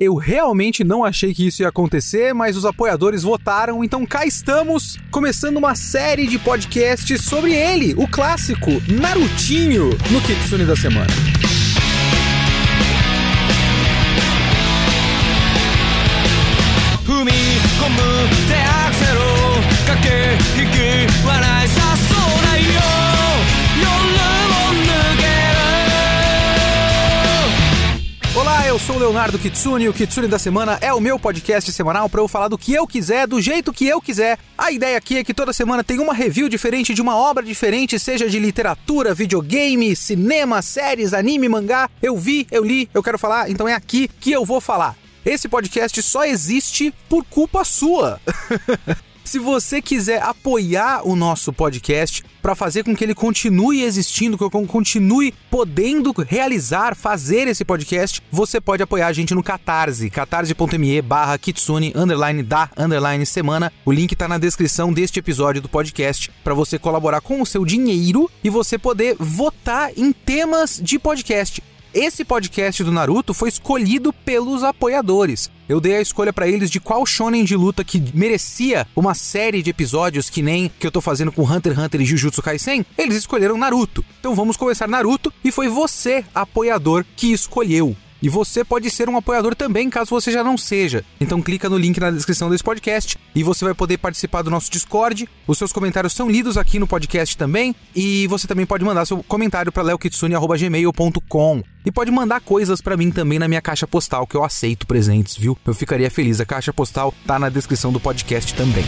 Eu realmente não achei que isso ia acontecer, mas os apoiadores votaram, então cá estamos, começando uma série de podcasts sobre ele, o clássico Narutinho, no Kitsune da Semana. 踏み込む手アクセル駆け引き笑い sou o Leonardo Kitsune e o Kitsune da Semana é o meu podcast semanal para eu falar do que eu quiser, do jeito que eu quiser. A ideia aqui é que toda semana tem uma review diferente de uma obra diferente, seja de literatura, videogame, cinema, séries, anime, mangá. Eu vi, eu li, eu quero falar, então é aqui que eu vou falar. Esse podcast só existe por culpa sua. Se você quiser apoiar o nosso podcast para fazer com que ele continue existindo, que eu continue podendo realizar, fazer esse podcast, você pode apoiar a gente no Catarse, catarse.me barra kitsune, underline da, underline semana. O link tá na descrição deste episódio do podcast para você colaborar com o seu dinheiro e você poder votar em temas de podcast. Esse podcast do Naruto foi escolhido pelos apoiadores. Eu dei a escolha para eles de qual shonen de luta que merecia uma série de episódios que nem que eu tô fazendo com Hunter x Hunter e Jujutsu Kaisen. Eles escolheram Naruto. Então vamos começar Naruto e foi você, apoiador, que escolheu. E você pode ser um apoiador também, caso você já não seja. Então clica no link na descrição desse podcast e você vai poder participar do nosso Discord. Os seus comentários são lidos aqui no podcast também. E você também pode mandar seu comentário para leokitsune.gmail.com. E pode mandar coisas para mim também na minha caixa postal, que eu aceito presentes, viu? Eu ficaria feliz. A caixa postal tá na descrição do podcast também.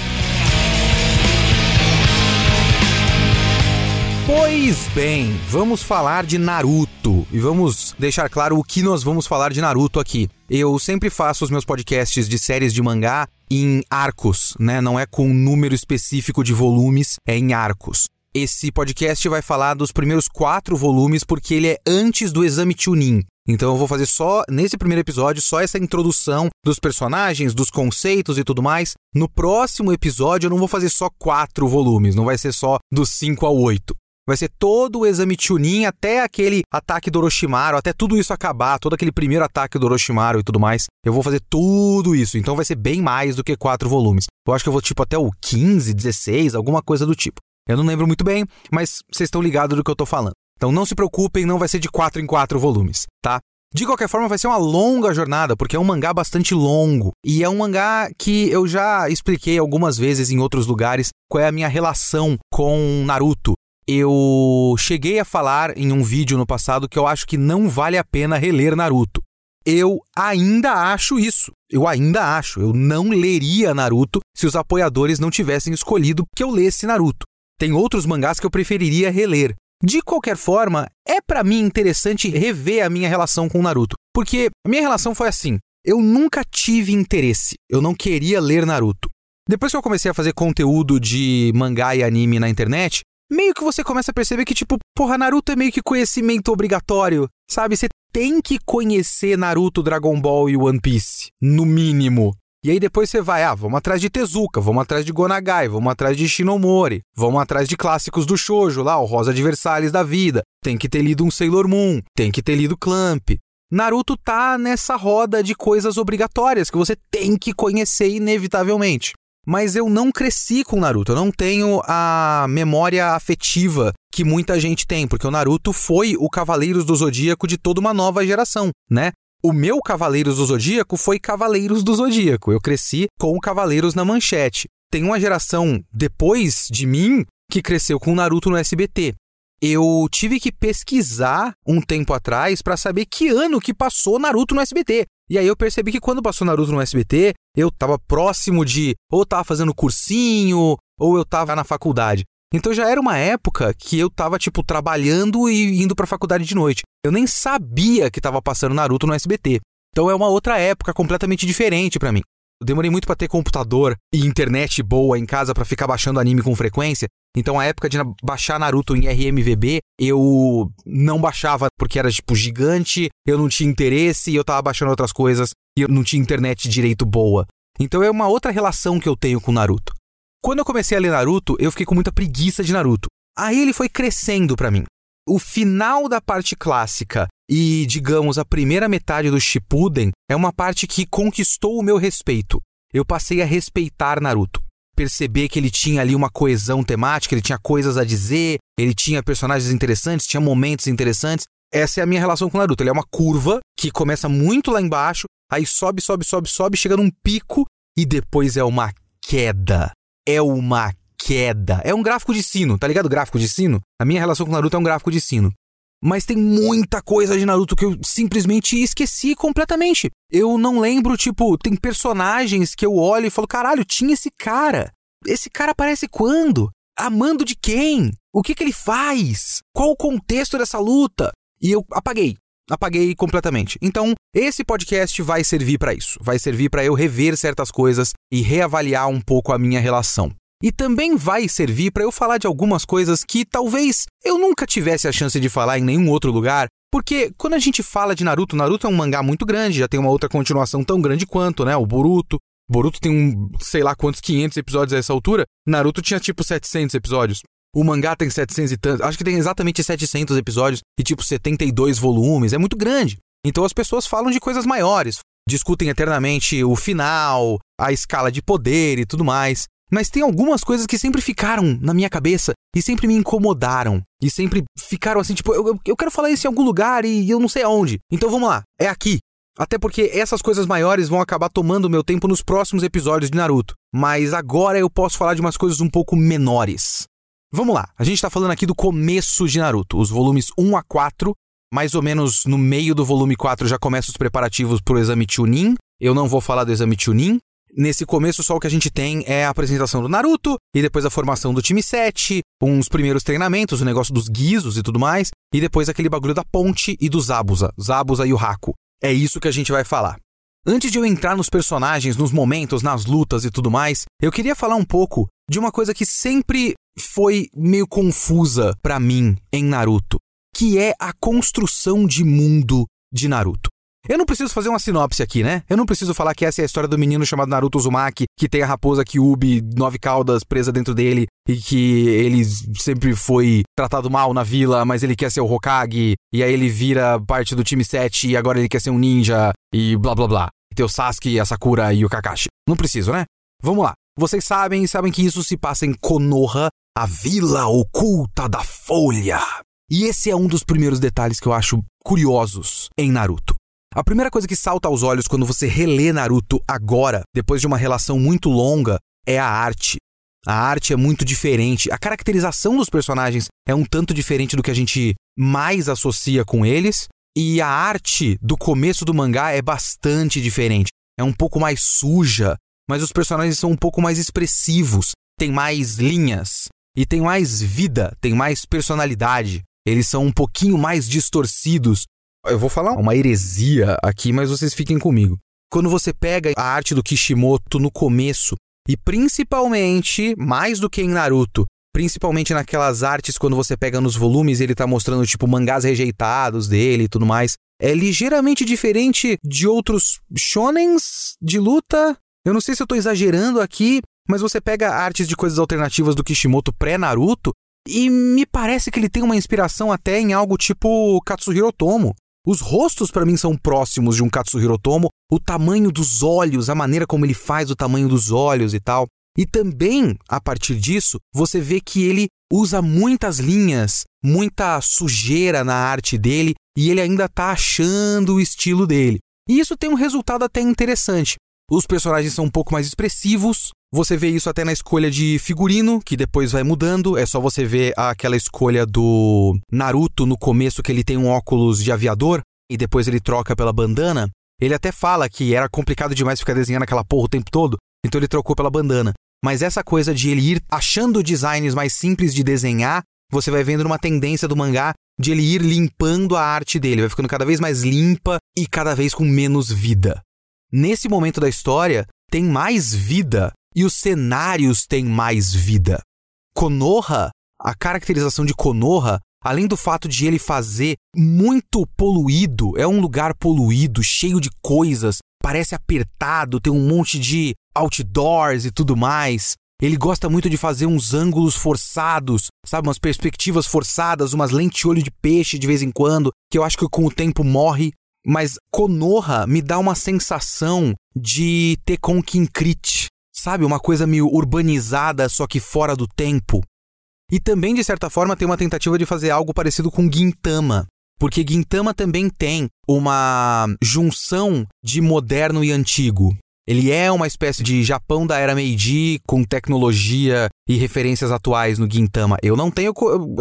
Pois bem, vamos falar de Naruto e vamos deixar claro o que nós vamos falar de Naruto aqui. Eu sempre faço os meus podcasts de séries de mangá em arcos, né? Não é com um número específico de volumes, é em arcos. Esse podcast vai falar dos primeiros quatro volumes porque ele é antes do exame Chunin. Então eu vou fazer só, nesse primeiro episódio, só essa introdução dos personagens, dos conceitos e tudo mais. No próximo episódio eu não vou fazer só quatro volumes, não vai ser só dos 5 ao 8. Vai ser todo o exame Chunin até aquele ataque do Orochimaru, até tudo isso acabar, todo aquele primeiro ataque do Orochimaru e tudo mais. Eu vou fazer tudo isso, então vai ser bem mais do que quatro volumes. Eu acho que eu vou tipo até o 15, 16, alguma coisa do tipo. Eu não lembro muito bem, mas vocês estão ligados do que eu tô falando. Então não se preocupem, não vai ser de quatro em quatro volumes, tá? De qualquer forma, vai ser uma longa jornada, porque é um mangá bastante longo. E é um mangá que eu já expliquei algumas vezes em outros lugares qual é a minha relação com Naruto. Eu cheguei a falar em um vídeo no passado que eu acho que não vale a pena reler Naruto. Eu ainda acho isso. Eu ainda acho. Eu não leria Naruto se os apoiadores não tivessem escolhido que eu lesse Naruto. Tem outros mangás que eu preferiria reler. De qualquer forma, é para mim interessante rever a minha relação com Naruto, porque a minha relação foi assim: eu nunca tive interesse, eu não queria ler Naruto. Depois que eu comecei a fazer conteúdo de mangá e anime na internet, meio que você começa a perceber que, tipo, porra, Naruto é meio que conhecimento obrigatório, sabe? Você tem que conhecer Naruto, Dragon Ball e One Piece, no mínimo. E aí depois você vai, ah, vamos atrás de Tezuka, vamos atrás de Gonagai, vamos atrás de Shinomori, vamos atrás de clássicos do shoujo lá, o Rosa Adversários da vida. Tem que ter lido um Sailor Moon, tem que ter lido Clamp. Naruto tá nessa roda de coisas obrigatórias que você tem que conhecer inevitavelmente. Mas eu não cresci com Naruto, eu não tenho a memória afetiva que muita gente tem, porque o Naruto foi o Cavaleiros do Zodíaco de toda uma nova geração, né? O meu Cavaleiros do Zodíaco foi Cavaleiros do Zodíaco. Eu cresci com o Cavaleiros na manchete. Tem uma geração depois de mim que cresceu com Naruto no SBT. Eu tive que pesquisar um tempo atrás para saber que ano que passou Naruto no SBT. E aí eu percebi que quando passou Naruto no SBT, eu tava próximo de ou tava fazendo cursinho, ou eu tava na faculdade. Então já era uma época que eu tava, tipo, trabalhando e indo pra faculdade de noite. Eu nem sabia que tava passando Naruto no SBT. Então é uma outra época completamente diferente para mim. Eu demorei muito para ter computador e internet boa em casa para ficar baixando anime com frequência. Então a época de baixar Naruto em RMVB, eu não baixava porque era tipo gigante, eu não tinha interesse e eu tava baixando outras coisas e eu não tinha internet direito boa. Então é uma outra relação que eu tenho com Naruto. Quando eu comecei a ler Naruto, eu fiquei com muita preguiça de Naruto. Aí ele foi crescendo para mim. O final da parte clássica E, digamos, a primeira metade do Shippuden é uma parte que conquistou o meu respeito. Eu passei a respeitar Naruto. Perceber que ele tinha ali uma coesão temática, ele tinha coisas a dizer, ele tinha personagens interessantes, tinha momentos interessantes. Essa é a minha relação com Naruto. Ele é uma curva que começa muito lá embaixo, aí sobe, sobe, sobe, sobe, chega num pico e depois é uma queda. É uma queda. É um gráfico de sino, tá ligado? Gráfico de sino? A minha relação com Naruto é um gráfico de sino. Mas tem muita coisa de Naruto que eu simplesmente esqueci completamente. Eu não lembro, tipo, tem personagens que eu olho e falo, caralho, tinha esse cara. Esse cara aparece quando? Amando de quem? O que que ele faz? Qual o contexto dessa luta? E eu apaguei. Apaguei completamente. Então, esse podcast vai servir para isso. Vai servir para eu rever certas coisas e reavaliar um pouco a minha relação. E também vai servir para eu falar de algumas coisas que talvez eu nunca tivesse a chance de falar em nenhum outro lugar, porque quando a gente fala de Naruto, Naruto é um mangá muito grande, já tem uma outra continuação tão grande quanto, né? O Boruto. Boruto tem um, sei lá quantos 500 episódios a essa altura. Naruto tinha tipo 700 episódios. O mangá tem 700 e tantos, acho que tem exatamente 700 episódios e tipo 72 volumes, é muito grande. Então as pessoas falam de coisas maiores, discutem eternamente o final, a escala de poder e tudo mais. Mas tem algumas coisas que sempre ficaram na minha cabeça e sempre me incomodaram. E sempre ficaram assim, tipo, eu, eu quero falar isso em algum lugar e eu não sei aonde. Então vamos lá, é aqui. Até porque essas coisas maiores vão acabar tomando meu tempo nos próximos episódios de Naruto. Mas agora eu posso falar de umas coisas um pouco menores. Vamos lá, a gente tá falando aqui do começo de Naruto, os volumes 1 a 4. Mais ou menos no meio do volume 4 já começam os preparativos pro exame Chunin. Eu não vou falar do exame Chunin. Nesse começo, só o que a gente tem é a apresentação do Naruto, e depois a formação do time 7, uns primeiros treinamentos, o negócio dos guizos e tudo mais, e depois aquele bagulho da ponte e do Zabuza, Zabuza e o Haku. É isso que a gente vai falar. Antes de eu entrar nos personagens, nos momentos, nas lutas e tudo mais, eu queria falar um pouco de uma coisa que sempre foi meio confusa para mim em Naruto, que é a construção de mundo de Naruto. Eu não preciso fazer uma sinopse aqui, né? Eu não preciso falar que essa é a história do menino chamado Naruto Uzumaki, que tem a raposa Kyuubi, nove caudas, presa dentro dele, e que ele sempre foi tratado mal na vila, mas ele quer ser o Hokage, e aí ele vira parte do time 7 e agora ele quer ser um ninja, e blá blá blá. E tem o Sasuke, a Sakura e o Kakashi. Não preciso, né? Vamos lá. Vocês sabem, sabem que isso se passa em Konoha, a vila oculta da Folha. E esse é um dos primeiros detalhes que eu acho curiosos em Naruto. A primeira coisa que salta aos olhos quando você relê Naruto agora, depois de uma relação muito longa, é a arte. A arte é muito diferente, a caracterização dos personagens é um tanto diferente do que a gente mais associa com eles, e a arte do começo do mangá é bastante diferente. É um pouco mais suja, mas os personagens são um pouco mais expressivos, tem mais linhas e tem mais vida, tem mais personalidade. Eles são um pouquinho mais distorcidos eu vou falar uma heresia aqui, mas vocês fiquem comigo. Quando você pega a arte do Kishimoto no começo, e principalmente, mais do que em Naruto, principalmente naquelas artes quando você pega nos volumes ele tá mostrando tipo mangás rejeitados dele e tudo mais, é ligeiramente diferente de outros shonens de luta. Eu não sei se eu tô exagerando aqui, mas você pega artes de coisas alternativas do Kishimoto pré-Naruto e me parece que ele tem uma inspiração até em algo tipo Katsuhiro Tomo. Os rostos para mim são próximos de um Katsuhiro Tomo, o tamanho dos olhos, a maneira como ele faz o tamanho dos olhos e tal. E também, a partir disso, você vê que ele usa muitas linhas, muita sujeira na arte dele e ele ainda está achando o estilo dele. E isso tem um resultado até interessante. Os personagens são um pouco mais expressivos. Você vê isso até na escolha de figurino, que depois vai mudando. É só você ver aquela escolha do Naruto no começo, que ele tem um óculos de aviador e depois ele troca pela bandana. Ele até fala que era complicado demais ficar desenhando aquela porra o tempo todo, então ele trocou pela bandana. Mas essa coisa de ele ir achando designs mais simples de desenhar, você vai vendo uma tendência do mangá de ele ir limpando a arte dele, vai ficando cada vez mais limpa e cada vez com menos vida. Nesse momento da história, tem mais vida e os cenários têm mais vida. Konoha, a caracterização de Konoha, além do fato de ele fazer muito poluído, é um lugar poluído, cheio de coisas, parece apertado, tem um monte de outdoors e tudo mais. Ele gosta muito de fazer uns ângulos forçados, sabe? Umas perspectivas forçadas, umas lentes olho de peixe de vez em quando, que eu acho que com o tempo morre. Mas Konoha me dá uma sensação de Tekken Kinkrit, sabe? Uma coisa meio urbanizada, só que fora do tempo. E também, de certa forma, tem uma tentativa de fazer algo parecido com Gintama. Porque Gintama também tem uma junção de moderno e antigo. Ele é uma espécie de Japão da era Meiji com tecnologia e referências atuais no Gintama. Eu não tenho,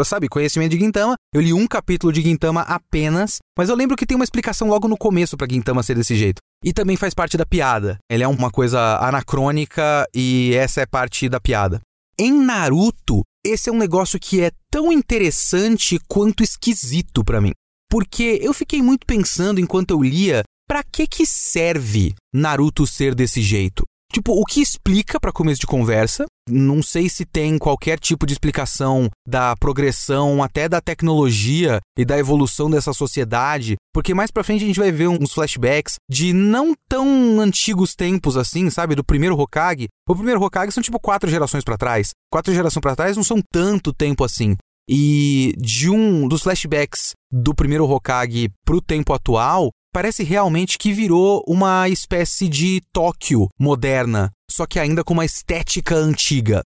sabe, conhecimento de Gintama. Eu li um capítulo de Gintama apenas, mas eu lembro que tem uma explicação logo no começo para Gintama ser desse jeito. E também faz parte da piada. Ele é uma coisa anacrônica e essa é parte da piada. Em Naruto, esse é um negócio que é tão interessante quanto esquisito para mim. Porque eu fiquei muito pensando enquanto eu lia para que que serve Naruto ser desse jeito? Tipo, o que explica para começo de conversa? Não sei se tem qualquer tipo de explicação da progressão até da tecnologia e da evolução dessa sociedade, porque mais para frente a gente vai ver uns flashbacks de não tão antigos tempos assim, sabe, do primeiro Hokage. O primeiro Hokage são tipo quatro gerações para trás. Quatro gerações para trás não são tanto tempo assim. E de um dos flashbacks do primeiro Hokage pro tempo atual, parece realmente que virou uma espécie de Tóquio moderna, só que ainda com uma estética antiga.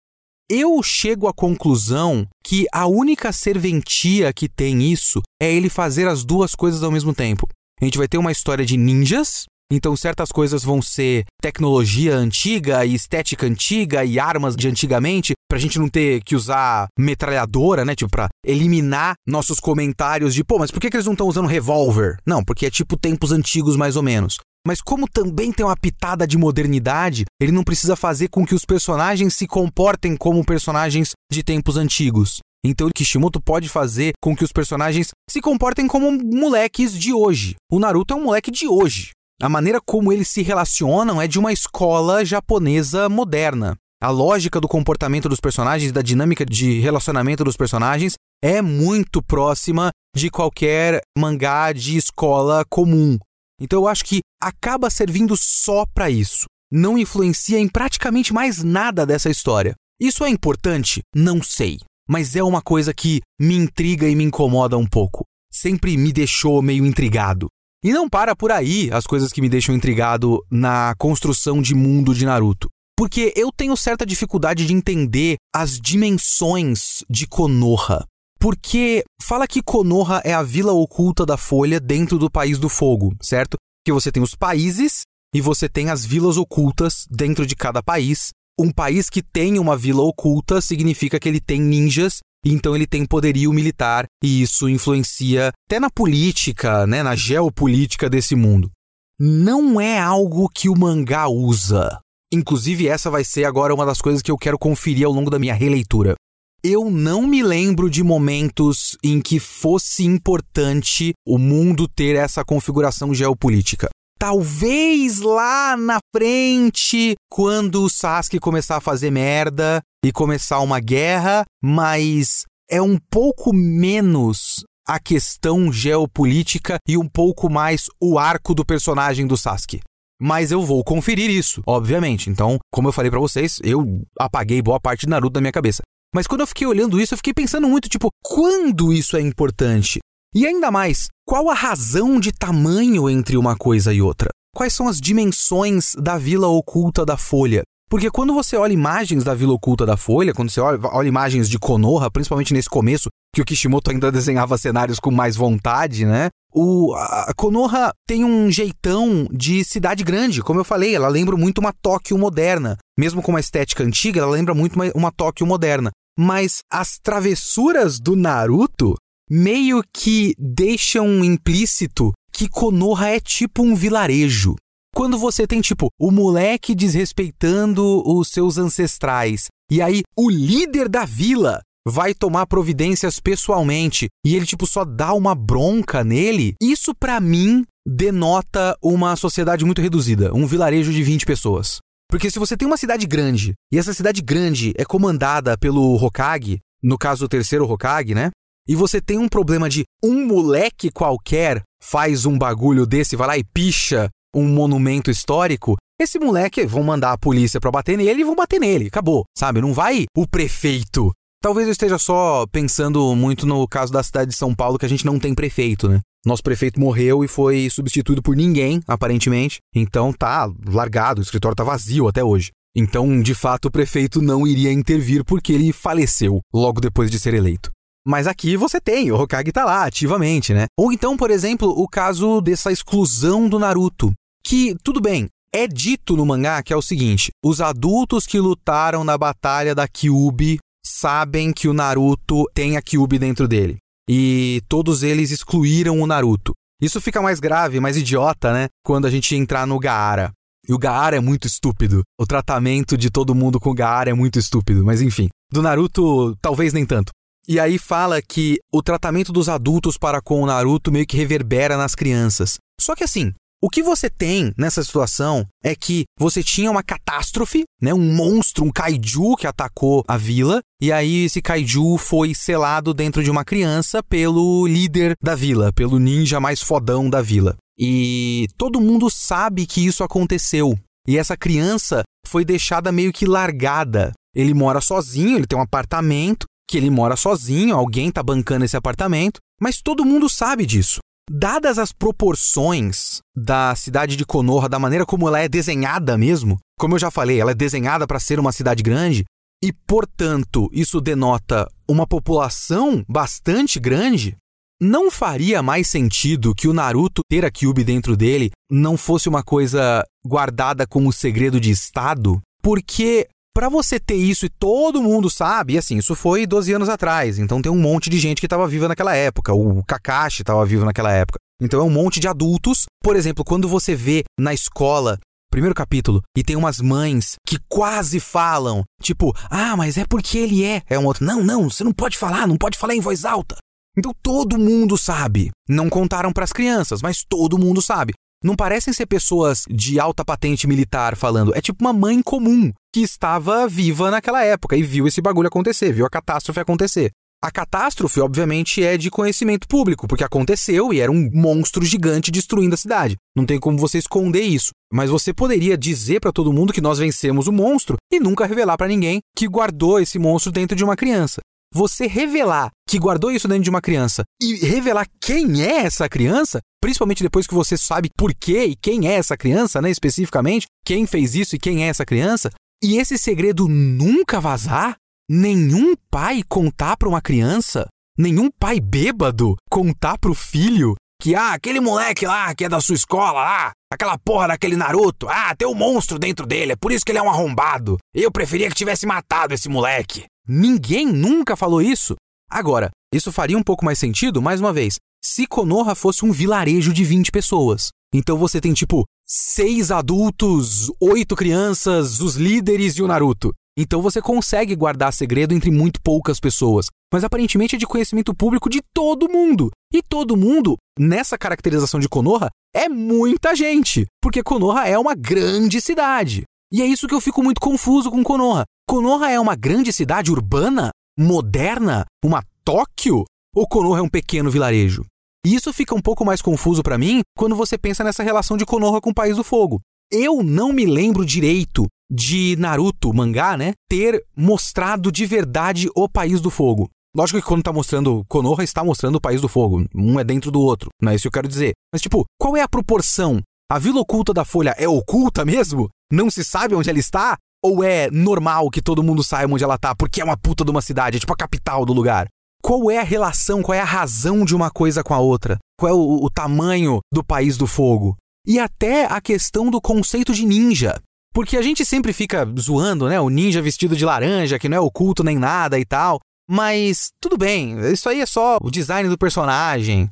Eu chego à conclusão que a única serventia que tem isso é ele fazer as duas coisas ao mesmo tempo. A gente vai ter uma história de ninjas, então, certas coisas vão ser tecnologia antiga e estética antiga e armas de antigamente, pra gente não ter que usar metralhadora, né? Tipo, pra eliminar nossos comentários de, pô, mas por que, que eles não estão usando revólver? Não, porque é tipo tempos antigos mais ou menos. Mas como também tem uma pitada de modernidade, ele não precisa fazer com que os personagens se comportem como personagens de tempos antigos. Então Kishimoto pode fazer com que os personagens se comportem como moleques de hoje. O Naruto é um moleque de hoje. A maneira como eles se relacionam é de uma escola japonesa moderna. A lógica do comportamento dos personagens, da dinâmica de relacionamento dos personagens é muito próxima de qualquer mangá de escola comum. Então eu acho que acaba servindo só para isso. Não influencia em praticamente mais nada dessa história. Isso é importante? Não sei. Mas é uma coisa que me intriga e me incomoda um pouco. Sempre me deixou meio intrigado. E não para por aí as coisas que me deixam intrigado na construção de mundo de Naruto. Porque eu tenho certa dificuldade de entender as dimensões de Konoha. Porque fala que Konoha é a vila oculta da Folha dentro do País do Fogo, certo? Que você tem os países e você tem as vilas ocultas dentro de cada país. Um país que tem uma vila oculta significa que ele tem ninjas então ele tem poderio militar e isso influencia até na política, né, na geopolítica desse mundo. Não é algo que o mangá usa. Inclusive, essa vai ser agora uma das coisas que eu quero conferir ao longo da minha releitura. Eu não me lembro de momentos em que fosse importante o mundo ter essa configuração geopolítica. Talvez lá na frente, quando o Sasuke começar a fazer merda e começar uma guerra, mas é um pouco menos a questão geopolítica e um pouco mais o arco do personagem do Sasuke. Mas eu vou conferir isso, obviamente. Então, como eu falei para vocês, eu apaguei boa parte de Naruto da minha cabeça. Mas quando eu fiquei olhando isso, eu fiquei pensando muito, tipo, quando isso é importante? E ainda mais, qual a razão de tamanho entre uma coisa e outra? Quais são as dimensões da vila oculta da Folha? Porque quando você olha imagens da Vila Oculta da Folha, quando você olha, olha, imagens de Konoha, principalmente nesse começo, que o Kishimoto ainda desenhava cenários com mais vontade, né? O, a Konoha tem um jeitão de cidade grande, como eu falei, ela lembra muito uma Tóquio moderna. Mesmo com uma estética antiga, ela lembra muito uma, uma Tóquio moderna. Mas as travessuras do Naruto meio que deixam implícito que Konoha é tipo um vilarejo. Quando você tem, tipo, o moleque desrespeitando os seus ancestrais, e aí o líder da vila vai tomar providências pessoalmente e ele, tipo, só dá uma bronca nele, isso para mim denota uma sociedade muito reduzida, um vilarejo de 20 pessoas. Porque se você tem uma cidade grande e essa cidade grande é comandada pelo Hokage, no caso o terceiro Hokage, né? e você tem um problema de um moleque qualquer faz um bagulho desse, vai lá e picha um monumento histórico, esse moleque, vão mandar a polícia pra bater nele e vão bater nele. Acabou, sabe? Não vai o prefeito. Talvez eu esteja só pensando muito no caso da cidade de São Paulo, que a gente não tem prefeito, né? Nosso prefeito morreu e foi substituído por ninguém, aparentemente. Então tá largado, o escritório tá vazio até hoje. Então, de fato, o prefeito não iria intervir porque ele faleceu logo depois de ser eleito. Mas aqui você tem, o Hokage tá lá ativamente, né? Ou então, por exemplo, o caso dessa exclusão do Naruto. Que, tudo bem, é dito no mangá que é o seguinte: os adultos que lutaram na batalha da Kyuubi sabem que o Naruto tem a Kyuubi dentro dele. E todos eles excluíram o Naruto. Isso fica mais grave, mais idiota, né? Quando a gente entrar no Gaara. E o Gaara é muito estúpido. O tratamento de todo mundo com o Gaara é muito estúpido. Mas enfim, do Naruto, talvez nem tanto. E aí fala que o tratamento dos adultos para com o Naruto meio que reverbera nas crianças. Só que assim, o que você tem nessa situação é que você tinha uma catástrofe, né, um monstro, um kaiju que atacou a vila, e aí esse kaiju foi selado dentro de uma criança pelo líder da vila, pelo ninja mais fodão da vila. E todo mundo sabe que isso aconteceu. E essa criança foi deixada meio que largada. Ele mora sozinho, ele tem um apartamento, que ele mora sozinho, alguém está bancando esse apartamento, mas todo mundo sabe disso. Dadas as proporções da cidade de Konoha, da maneira como ela é desenhada mesmo, como eu já falei, ela é desenhada para ser uma cidade grande, e portanto isso denota uma população bastante grande, não faria mais sentido que o Naruto ter a Kyuubi dentro dele não fosse uma coisa guardada como segredo de Estado? Porque para você ter isso e todo mundo sabe, e assim, isso foi 12 anos atrás, então tem um monte de gente que estava viva naquela época, o Kakashi estava vivo naquela época. Então é um monte de adultos. Por exemplo, quando você vê na escola primeiro capítulo, e tem umas mães que quase falam, tipo, ah, mas é porque ele é. É um outro, não, não, você não pode falar, não pode falar em voz alta. Então todo mundo sabe. Não contaram para as crianças, mas todo mundo sabe. Não parecem ser pessoas de alta patente militar falando, é tipo uma mãe comum que estava viva naquela época e viu esse bagulho acontecer, viu a catástrofe acontecer. A catástrofe, obviamente, é de conhecimento público, porque aconteceu e era um monstro gigante destruindo a cidade. Não tem como você esconder isso. Mas você poderia dizer para todo mundo que nós vencemos o monstro e nunca revelar para ninguém que guardou esse monstro dentro de uma criança. Você revelar que guardou isso dentro de uma criança e revelar quem é essa criança, principalmente depois que você sabe por quê e quem é essa criança, né, especificamente, quem fez isso e quem é essa criança, e esse segredo nunca vazar? Nenhum pai contar para uma criança? Nenhum pai bêbado contar pro filho que, ah, aquele moleque lá que é da sua escola lá, aquela porra daquele Naruto, ah, tem um monstro dentro dele, é por isso que ele é um arrombado. Eu preferia que tivesse matado esse moleque. Ninguém nunca falou isso. Agora, isso faria um pouco mais sentido, mais uma vez, se Konoha fosse um vilarejo de 20 pessoas. Então você tem tipo seis adultos, oito crianças, os líderes e o Naruto. Então você consegue guardar segredo entre muito poucas pessoas, mas aparentemente é de conhecimento público de todo mundo. E todo mundo, nessa caracterização de Konoha, é muita gente, porque Konoha é uma grande cidade. E é isso que eu fico muito confuso com Konoha. Konoha é uma grande cidade urbana, moderna, uma Tóquio? Ou Konoha é um pequeno vilarejo? E isso fica um pouco mais confuso para mim quando você pensa nessa relação de Konoha com o País do Fogo. Eu não me lembro direito de Naruto, mangá, né, ter mostrado de verdade o País do Fogo. Lógico que quando tá mostrando Konoha, está mostrando o País do Fogo. Um é dentro do outro. Não é isso que eu quero dizer. Mas, tipo, qual é a proporção? A vila oculta da Folha é oculta mesmo? Não se sabe onde ela está? Ou é normal que todo mundo saiba onde ela tá porque é uma puta de uma cidade, é tipo a capital do lugar? qual é a relação, qual é a razão de uma coisa com a outra, qual é o, o tamanho do país do fogo. E até a questão do conceito de ninja. Porque a gente sempre fica zoando, né? O ninja vestido de laranja, que não é oculto nem nada e tal. Mas tudo bem, isso aí é só o design do personagem.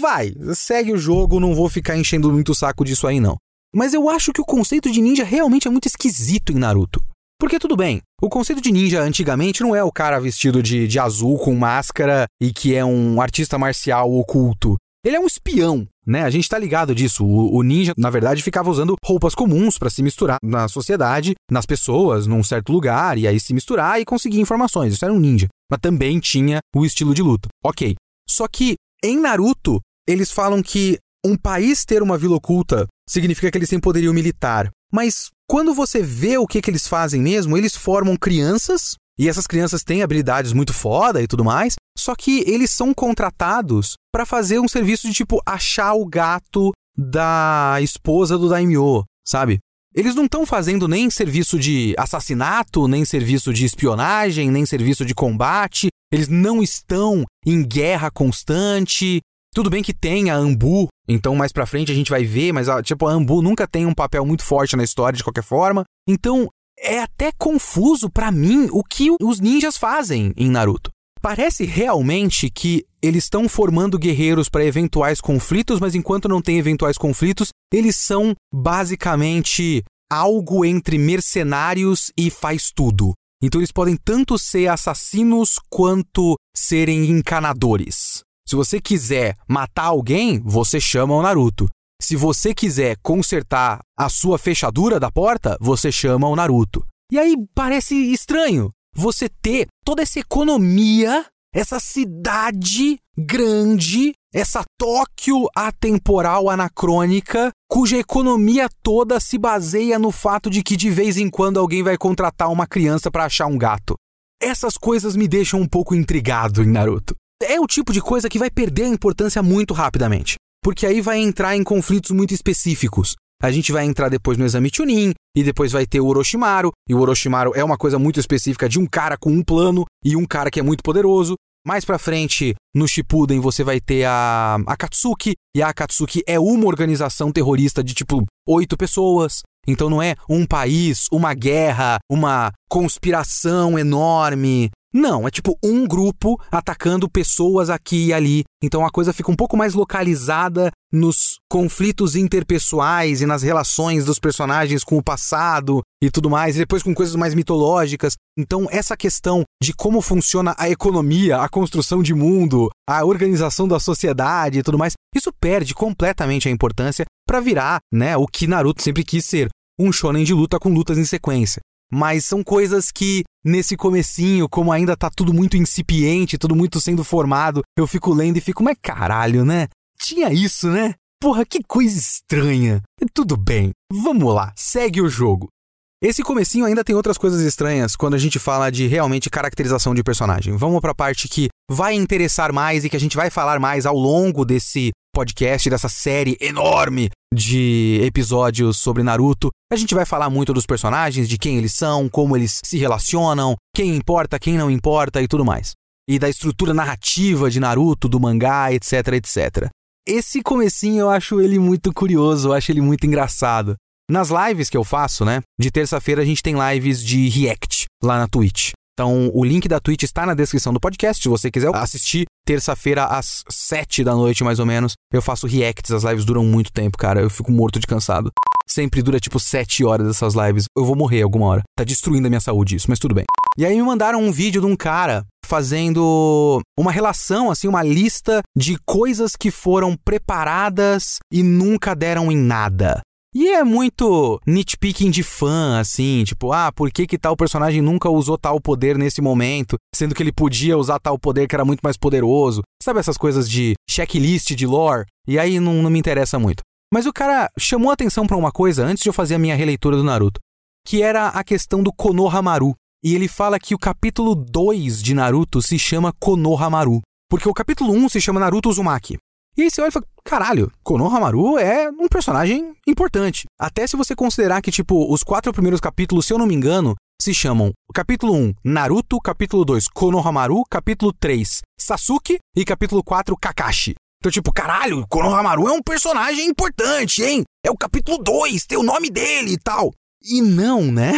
Vai, segue o jogo, não vou ficar enchendo muito o saco disso aí não. Mas eu acho que o conceito de ninja realmente é muito esquisito em Naruto. Porque tudo bem, o conceito de ninja antigamente não é o cara vestido de, de azul com máscara e que é um artista marcial oculto. Ele é um espião, né? A gente tá ligado disso. O, o ninja, na verdade, ficava usando roupas comuns para se misturar na sociedade, nas pessoas, num certo lugar, e aí se misturar e conseguir informações. Isso era um ninja. Mas também tinha o estilo de luta. Ok. Só que em Naruto, eles falam que um país ter uma vila oculta significa que eles têm poderio militar. Mas quando você vê o que, que eles fazem mesmo, eles formam crianças, e essas crianças têm habilidades muito foda e tudo mais, só que eles são contratados para fazer um serviço de tipo achar o gato da esposa do Daimyo, sabe? Eles não estão fazendo nem serviço de assassinato, nem serviço de espionagem, nem serviço de combate. Eles não estão em guerra constante. Tudo bem que tem a Ambu, então mais pra frente a gente vai ver, mas tipo, a Ambu nunca tem um papel muito forte na história de qualquer forma. Então é até confuso para mim o que os ninjas fazem em Naruto. Parece realmente que eles estão formando guerreiros para eventuais conflitos, mas enquanto não tem eventuais conflitos, eles são basicamente algo entre mercenários e faz tudo. Então eles podem tanto ser assassinos quanto serem encanadores. Se você quiser matar alguém, você chama o Naruto. Se você quiser consertar a sua fechadura da porta, você chama o Naruto. E aí parece estranho você ter toda essa economia, essa cidade grande, essa Tóquio atemporal anacrônica, cuja economia toda se baseia no fato de que de vez em quando alguém vai contratar uma criança para achar um gato. Essas coisas me deixam um pouco intrigado em Naruto. É o tipo de coisa que vai perder a importância muito rapidamente, porque aí vai entrar em conflitos muito específicos. A gente vai entrar depois no exame Chunin, e depois vai ter o Orochimaru, e o Orochimaru é uma coisa muito específica de um cara com um plano e um cara que é muito poderoso. Mais pra frente, no Shippuden, você vai ter a Akatsuki, e a Akatsuki é uma organização terrorista de tipo oito pessoas. Então não é um país, uma guerra, uma conspiração enorme. Não, é tipo um grupo atacando pessoas aqui e ali. Então a coisa fica um pouco mais localizada nos conflitos interpessoais e nas relações dos personagens com o passado e tudo mais, e depois com coisas mais mitológicas. Então essa questão de como funciona a economia, a construção de mundo, a organização da sociedade e tudo mais, isso perde completamente a importância para virar, né, o que Naruto sempre quis ser, um shonen de luta com lutas em sequência mas são coisas que nesse comecinho, como ainda tá tudo muito incipiente, tudo muito sendo formado, eu fico lendo e fico, mas caralho, né? Tinha isso, né? Porra, que coisa estranha. Tudo bem, vamos lá, segue o jogo. Esse comecinho ainda tem outras coisas estranhas quando a gente fala de realmente caracterização de personagem. Vamos para a parte que vai interessar mais e que a gente vai falar mais ao longo desse podcast, dessa série enorme de episódios sobre Naruto. A gente vai falar muito dos personagens, de quem eles são, como eles se relacionam, quem importa, quem não importa e tudo mais. E da estrutura narrativa de Naruto, do mangá, etc, etc. Esse comecinho eu acho ele muito curioso, eu acho ele muito engraçado. Nas lives que eu faço, né? De terça-feira a gente tem lives de React lá na Twitch. Então, o link da Twitch está na descrição do podcast. Se você quiser assistir, terça-feira às 7 da noite, mais ou menos, eu faço reacts. As lives duram muito tempo, cara. Eu fico morto de cansado. Sempre dura tipo 7 horas essas lives. Eu vou morrer alguma hora. Tá destruindo a minha saúde isso, mas tudo bem. E aí me mandaram um vídeo de um cara fazendo uma relação, assim, uma lista de coisas que foram preparadas e nunca deram em nada. E é muito nitpicking de fã, assim, tipo, ah, por que que tal personagem nunca usou tal poder nesse momento, sendo que ele podia usar tal poder que era muito mais poderoso. Sabe essas coisas de checklist de lore? E aí não, não me interessa muito. Mas o cara chamou atenção para uma coisa antes de eu fazer a minha releitura do Naruto, que era a questão do Konohamaru. E ele fala que o capítulo 2 de Naruto se chama Konohamaru, porque o capítulo 1 se chama Naruto Uzumaki. E aí você olha e fala, caralho, Konohamaru é um personagem importante. Até se você considerar que, tipo, os quatro primeiros capítulos, se eu não me engano, se chamam capítulo 1, Naruto, capítulo 2, Konohamaru, capítulo 3, Sasuke e capítulo 4, Kakashi. Então, tipo, caralho, Konohamaru é um personagem importante, hein? É o capítulo 2, tem o nome dele e tal. E não, né?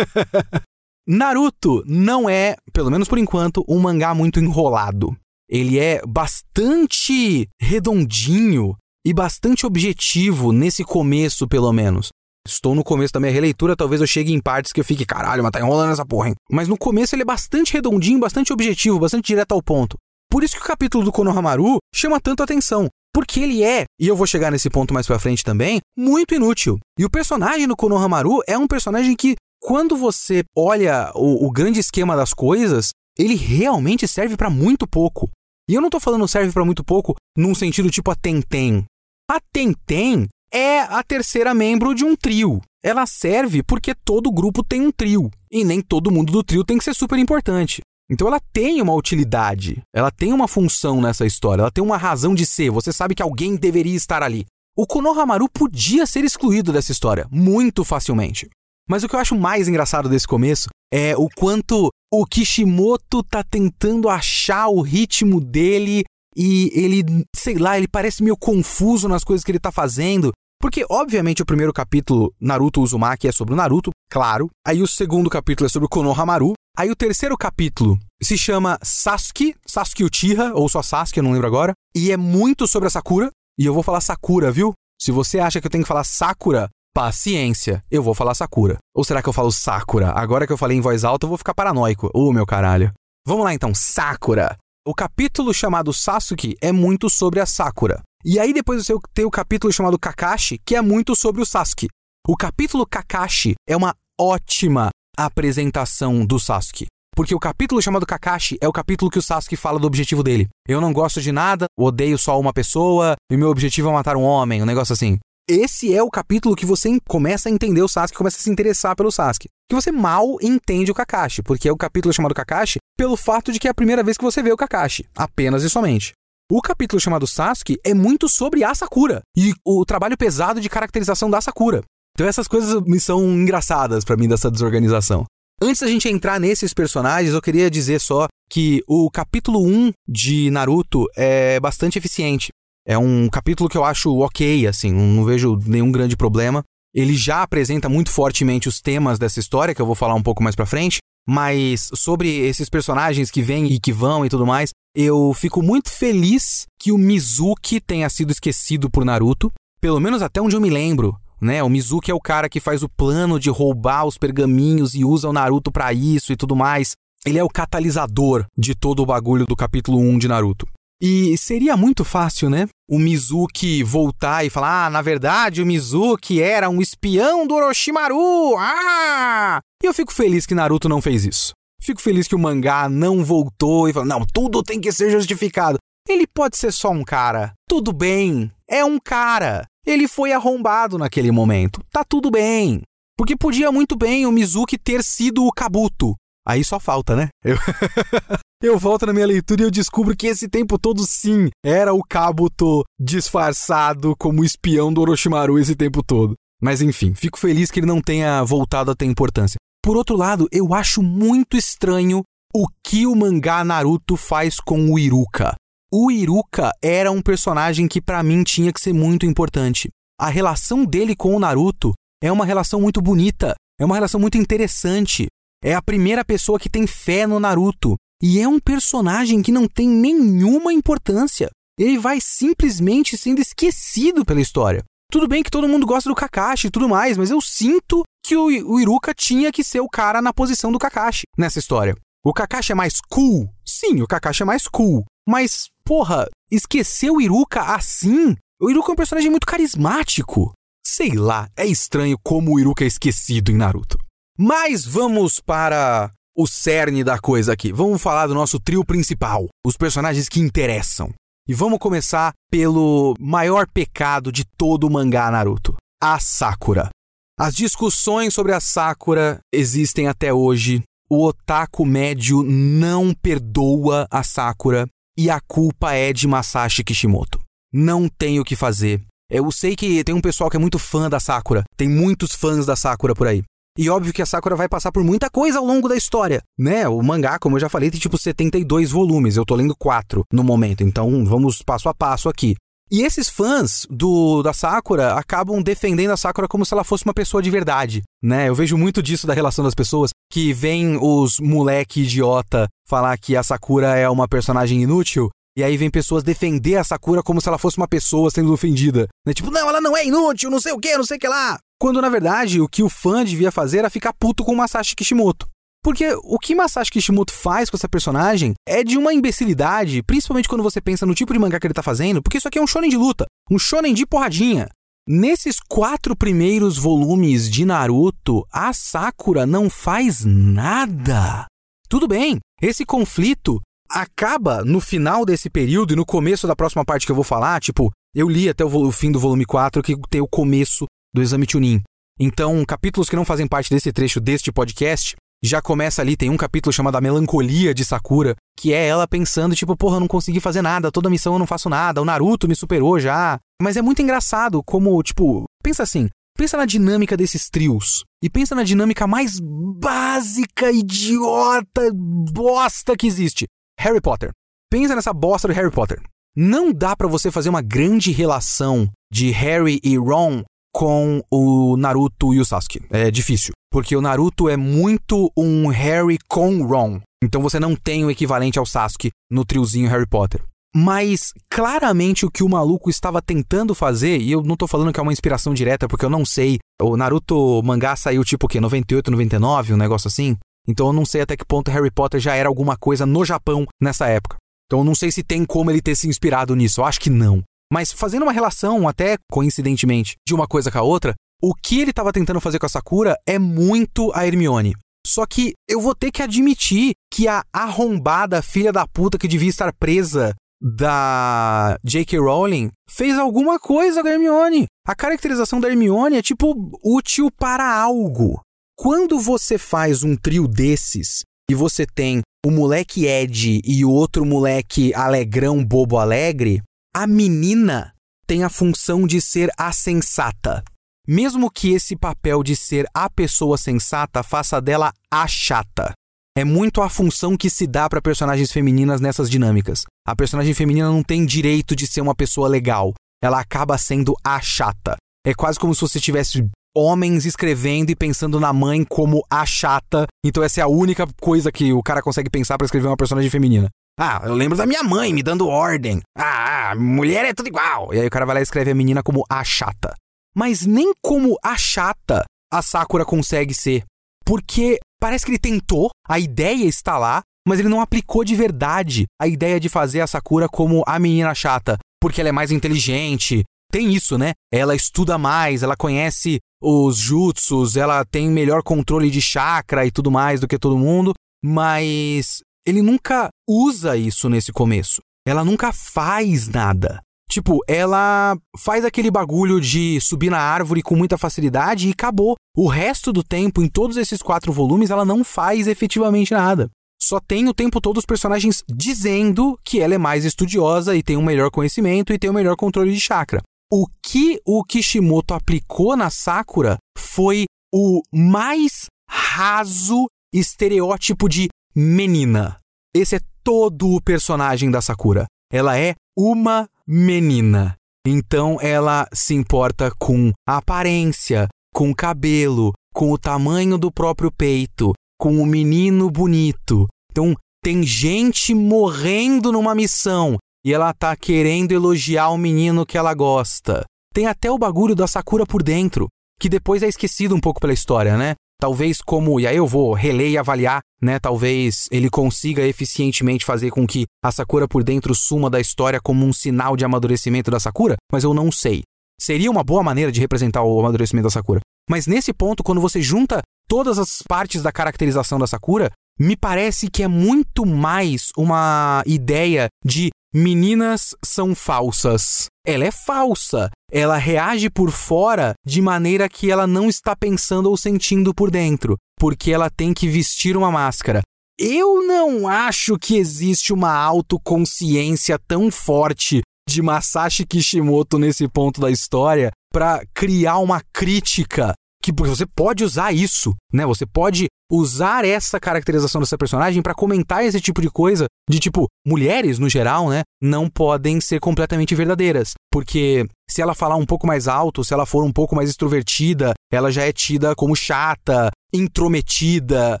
Naruto não é, pelo menos por enquanto, um mangá muito enrolado ele é bastante redondinho e bastante objetivo nesse começo, pelo menos. Estou no começo da minha releitura, talvez eu chegue em partes que eu fique, caralho, mas tá enrolando essa porra, hein? Mas no começo ele é bastante redondinho, bastante objetivo, bastante direto ao ponto. Por isso que o capítulo do Konohamaru chama tanto atenção. Porque ele é, e eu vou chegar nesse ponto mais pra frente também, muito inútil. E o personagem do Konohamaru é um personagem que, quando você olha o, o grande esquema das coisas, ele realmente serve para muito pouco. E eu não tô falando serve para muito pouco num sentido tipo a Tenten. A Tenten é a terceira membro de um trio. Ela serve porque todo grupo tem um trio. E nem todo mundo do trio tem que ser super importante. Então ela tem uma utilidade, ela tem uma função nessa história, ela tem uma razão de ser. Você sabe que alguém deveria estar ali. O Konohamaru podia ser excluído dessa história muito facilmente. Mas o que eu acho mais engraçado desse começo é o quanto o Kishimoto tá tentando achar o ritmo dele e ele, sei lá, ele parece meio confuso nas coisas que ele tá fazendo. Porque, obviamente, o primeiro capítulo, Naruto Uzumaki, é sobre o Naruto, claro. Aí o segundo capítulo é sobre o Konohamaru. Aí o terceiro capítulo se chama Sasuke, Sasuke Uchiha, ou só Sasuke, eu não lembro agora. E é muito sobre a Sakura. E eu vou falar Sakura, viu? Se você acha que eu tenho que falar Sakura, paciência, eu vou falar Sakura. Ou será que eu falo Sakura? Agora que eu falei em voz alta, eu vou ficar paranoico. Ô, meu caralho. Vamos lá então, Sakura. O capítulo chamado Sasuke é muito sobre a Sakura. E aí depois você tem o capítulo chamado Kakashi, que é muito sobre o Sasuke. O capítulo Kakashi é uma ótima apresentação do Sasuke. Porque o capítulo chamado Kakashi é o capítulo que o Sasuke fala do objetivo dele. Eu não gosto de nada, odeio só uma pessoa, e meu objetivo é matar um homem, um negócio assim. Esse é o capítulo que você começa a entender o Sasuke, começa a se interessar pelo Sasuke. Que você mal entende o Kakashi, porque é o capítulo chamado Kakashi pelo fato de que é a primeira vez que você vê o Kakashi, apenas e somente. O capítulo chamado Sasuke é muito sobre a Sakura e o trabalho pesado de caracterização da Sakura. Então essas coisas me são engraçadas para mim dessa desorganização. Antes da gente entrar nesses personagens, eu queria dizer só que o capítulo 1 de Naruto é bastante eficiente. É um capítulo que eu acho ok, assim, não vejo nenhum grande problema. Ele já apresenta muito fortemente os temas dessa história, que eu vou falar um pouco mais pra frente. Mas sobre esses personagens que vêm e que vão e tudo mais, eu fico muito feliz que o Mizuki tenha sido esquecido por Naruto, pelo menos até onde eu me lembro. Né? O Mizuki é o cara que faz o plano de roubar os pergaminhos e usa o Naruto para isso e tudo mais. Ele é o catalisador de todo o bagulho do capítulo 1 de Naruto. E seria muito fácil, né? O Mizuki voltar e falar: ah, na verdade o Mizuki era um espião do Orochimaru! Ah! E eu fico feliz que Naruto não fez isso. Fico feliz que o mangá não voltou e falou: não, tudo tem que ser justificado. Ele pode ser só um cara. Tudo bem. É um cara. Ele foi arrombado naquele momento. Tá tudo bem. Porque podia muito bem o Mizuki ter sido o Kabuto. Aí só falta, né? Eu, eu volto na minha leitura e eu descubro que esse tempo todo, sim, era o Kabuto disfarçado como espião do Orochimaru esse tempo todo. Mas enfim, fico feliz que ele não tenha voltado a ter importância. Por outro lado, eu acho muito estranho o que o mangá Naruto faz com o Iruka. O Iruka era um personagem que para mim tinha que ser muito importante. A relação dele com o Naruto é uma relação muito bonita, é uma relação muito interessante. É a primeira pessoa que tem fé no Naruto e é um personagem que não tem nenhuma importância. Ele vai simplesmente sendo esquecido pela história. Tudo bem que todo mundo gosta do Kakashi e tudo mais, mas eu sinto que o, o Iruka tinha que ser o cara na posição do Kakashi nessa história. O Kakashi é mais cool? Sim, o Kakashi é mais cool. Mas, porra, esquecer o Iruka assim? O Iruka é um personagem muito carismático. Sei lá, é estranho como o Iruka é esquecido em Naruto. Mas vamos para o cerne da coisa aqui. Vamos falar do nosso trio principal, os personagens que interessam. E vamos começar pelo maior pecado de todo o mangá Naruto: a Sakura. As discussões sobre a Sakura existem até hoje. O otaku médio não perdoa a Sakura e a culpa é de Masashi Kishimoto. Não tem o que fazer. Eu sei que tem um pessoal que é muito fã da Sakura, tem muitos fãs da Sakura por aí. E óbvio que a Sakura vai passar por muita coisa ao longo da história, né? O mangá, como eu já falei, tem tipo 72 volumes. Eu tô lendo 4 no momento, então vamos passo a passo aqui. E esses fãs do da Sakura acabam defendendo a Sakura como se ela fosse uma pessoa de verdade, né? Eu vejo muito disso da relação das pessoas que vem os moleque idiota falar que a Sakura é uma personagem inútil e aí vem pessoas defender a Sakura como se ela fosse uma pessoa sendo ofendida. Né? Tipo, não, ela não é inútil, não sei o que, não sei o que lá. Quando na verdade o que o fã devia fazer era ficar puto com Masashi Kishimoto. Porque o que Masashi Kishimoto faz com essa personagem é de uma imbecilidade, principalmente quando você pensa no tipo de mangá que ele tá fazendo, porque isso aqui é um shonen de luta, um shonen de porradinha. Nesses quatro primeiros volumes de Naruto, a Sakura não faz nada. Tudo bem, esse conflito acaba no final desse período e no começo da próxima parte que eu vou falar, tipo, eu li até o, fim do volume 4 que tem o começo do exame Chunin. Então, capítulos que não fazem parte desse trecho deste podcast, já começa ali, tem um capítulo chamado A Melancolia de Sakura, que é ela pensando, tipo, porra, eu não consegui fazer nada, toda missão eu não faço nada, o Naruto me superou já. Mas é muito engraçado como, tipo, pensa assim, pensa na dinâmica desses trios. E pensa na dinâmica mais básica, idiota, bosta que existe. Harry Potter. Pensa nessa bosta do Harry Potter. Não dá para você fazer uma grande relação de Harry e Ron com o Naruto e o Sasuke. É difícil, porque o Naruto é muito um Harry com Ron. Então você não tem o equivalente ao Sasuke no triozinho Harry Potter. Mas claramente o que o maluco estava tentando fazer, e eu não tô falando que é uma inspiração direta, porque eu não sei. O Naruto mangá saiu tipo o quê? 98, 99, um negócio assim? Então eu não sei até que ponto Harry Potter já era alguma coisa no Japão nessa época. Então eu não sei se tem como ele ter se inspirado nisso. Eu acho que não. Mas fazendo uma relação, até coincidentemente, de uma coisa com a outra, o que ele estava tentando fazer com a Sakura é muito a Hermione. Só que eu vou ter que admitir que a arrombada filha da puta que devia estar presa da J.K. Rowling fez alguma coisa com a Hermione. A caracterização da Hermione é tipo útil para algo. Quando você faz um trio desses e você tem o moleque Ed e o outro moleque alegrão bobo alegre, a menina tem a função de ser a sensata. Mesmo que esse papel de ser a pessoa sensata faça dela a chata. É muito a função que se dá para personagens femininas nessas dinâmicas. A personagem feminina não tem direito de ser uma pessoa legal. Ela acaba sendo a chata. É quase como se você tivesse homens escrevendo e pensando na mãe como a chata. Então essa é a única coisa que o cara consegue pensar para escrever uma personagem feminina. Ah, eu lembro da minha mãe me dando ordem. Ah, mulher é tudo igual. E aí o cara vai lá e escreve a menina como a chata. Mas nem como a chata a Sakura consegue ser. Porque parece que ele tentou, a ideia está lá, mas ele não aplicou de verdade a ideia de fazer a Sakura como a menina chata. Porque ela é mais inteligente. Tem isso, né? Ela estuda mais, ela conhece os jutsus, ela tem melhor controle de chakra e tudo mais do que todo mundo. Mas ele nunca usa isso nesse começo. Ela nunca faz nada. Tipo, ela faz aquele bagulho de subir na árvore com muita facilidade e acabou. O resto do tempo, em todos esses quatro volumes, ela não faz efetivamente nada. Só tem o tempo todo os personagens dizendo que ela é mais estudiosa e tem um melhor conhecimento e tem um melhor controle de chakra. O que o Kishimoto aplicou na Sakura foi o mais raso estereótipo de menina. Esse é todo o personagem da Sakura. Ela é uma menina. Então ela se importa com a aparência, com o cabelo, com o tamanho do próprio peito, com o menino bonito. Então tem gente morrendo numa missão e ela tá querendo elogiar o menino que ela gosta. Tem até o bagulho da Sakura por dentro, que depois é esquecido um pouco pela história, né? Talvez como, e aí eu vou reler e avaliar, né? Talvez ele consiga eficientemente fazer com que a Sakura por dentro suma da história como um sinal de amadurecimento da Sakura, mas eu não sei. Seria uma boa maneira de representar o amadurecimento da Sakura. Mas nesse ponto, quando você junta todas as partes da caracterização da Sakura, me parece que é muito mais uma ideia de meninas são falsas. Ela é falsa. Ela reage por fora de maneira que ela não está pensando ou sentindo por dentro, porque ela tem que vestir uma máscara. Eu não acho que existe uma autoconsciência tão forte de Masashi Kishimoto nesse ponto da história para criar uma crítica que você pode usar isso, né? Você pode usar essa caracterização dessa personagem para comentar esse tipo de coisa, de tipo, mulheres no geral, né, não podem ser completamente verdadeiras, porque se ela falar um pouco mais alto, se ela for um pouco mais extrovertida, ela já é tida como chata, intrometida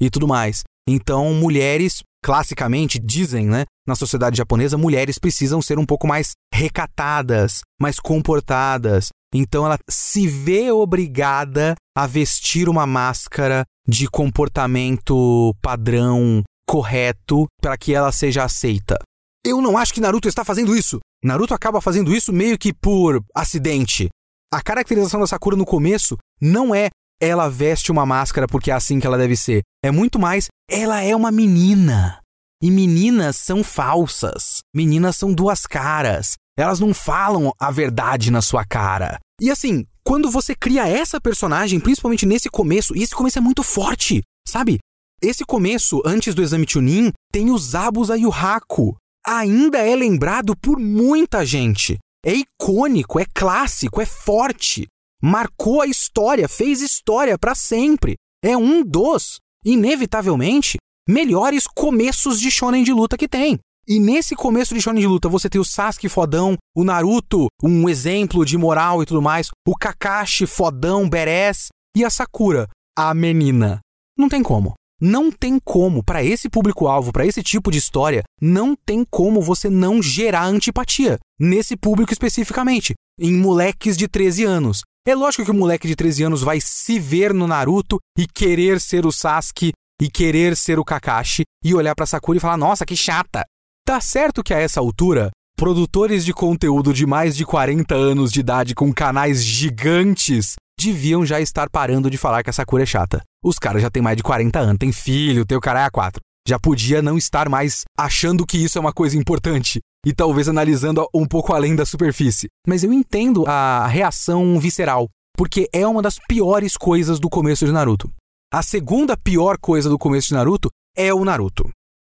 e tudo mais. Então, mulheres classicamente dizem, né, na sociedade japonesa, mulheres precisam ser um pouco mais recatadas, mais comportadas, então ela se vê obrigada a vestir uma máscara de comportamento padrão correto para que ela seja aceita. Eu não acho que Naruto está fazendo isso. Naruto acaba fazendo isso meio que por acidente. A caracterização da Sakura no começo não é ela veste uma máscara porque é assim que ela deve ser. É muito mais ela é uma menina. E meninas são falsas. Meninas são duas caras. Elas não falam a verdade na sua cara. E assim, quando você cria essa personagem, principalmente nesse começo, e esse começo é muito forte, sabe? Esse começo, antes do exame Chunin, tem o Zabuza e o Haku. Ainda é lembrado por muita gente. É icônico, é clássico, é forte. Marcou a história, fez história para sempre. É um dos, inevitavelmente, melhores começos de shonen de luta que tem. E nesse começo de shonen de luta, você tem o Sasuke fodão, o Naruto, um exemplo de moral e tudo mais, o Kakashi fodão, badass, e a Sakura, a menina. Não tem como. Não tem como, para esse público-alvo, para esse tipo de história, não tem como você não gerar antipatia. Nesse público especificamente, em moleques de 13 anos. É lógico que o moleque de 13 anos vai se ver no Naruto e querer ser o Sasuke e querer ser o Kakashi e olhar para Sakura e falar: "Nossa, que chata". Tá certo que a essa altura, produtores de conteúdo de mais de 40 anos de idade com canais gigantes deviam já estar parando de falar que a Sakura é chata. Os caras já têm mais de 40 anos, tem filho, tem o cara a quatro. Já podia não estar mais achando que isso é uma coisa importante e talvez analisando um pouco além da superfície. Mas eu entendo a reação visceral, porque é uma das piores coisas do começo de Naruto. A segunda pior coisa do começo de Naruto é o Naruto.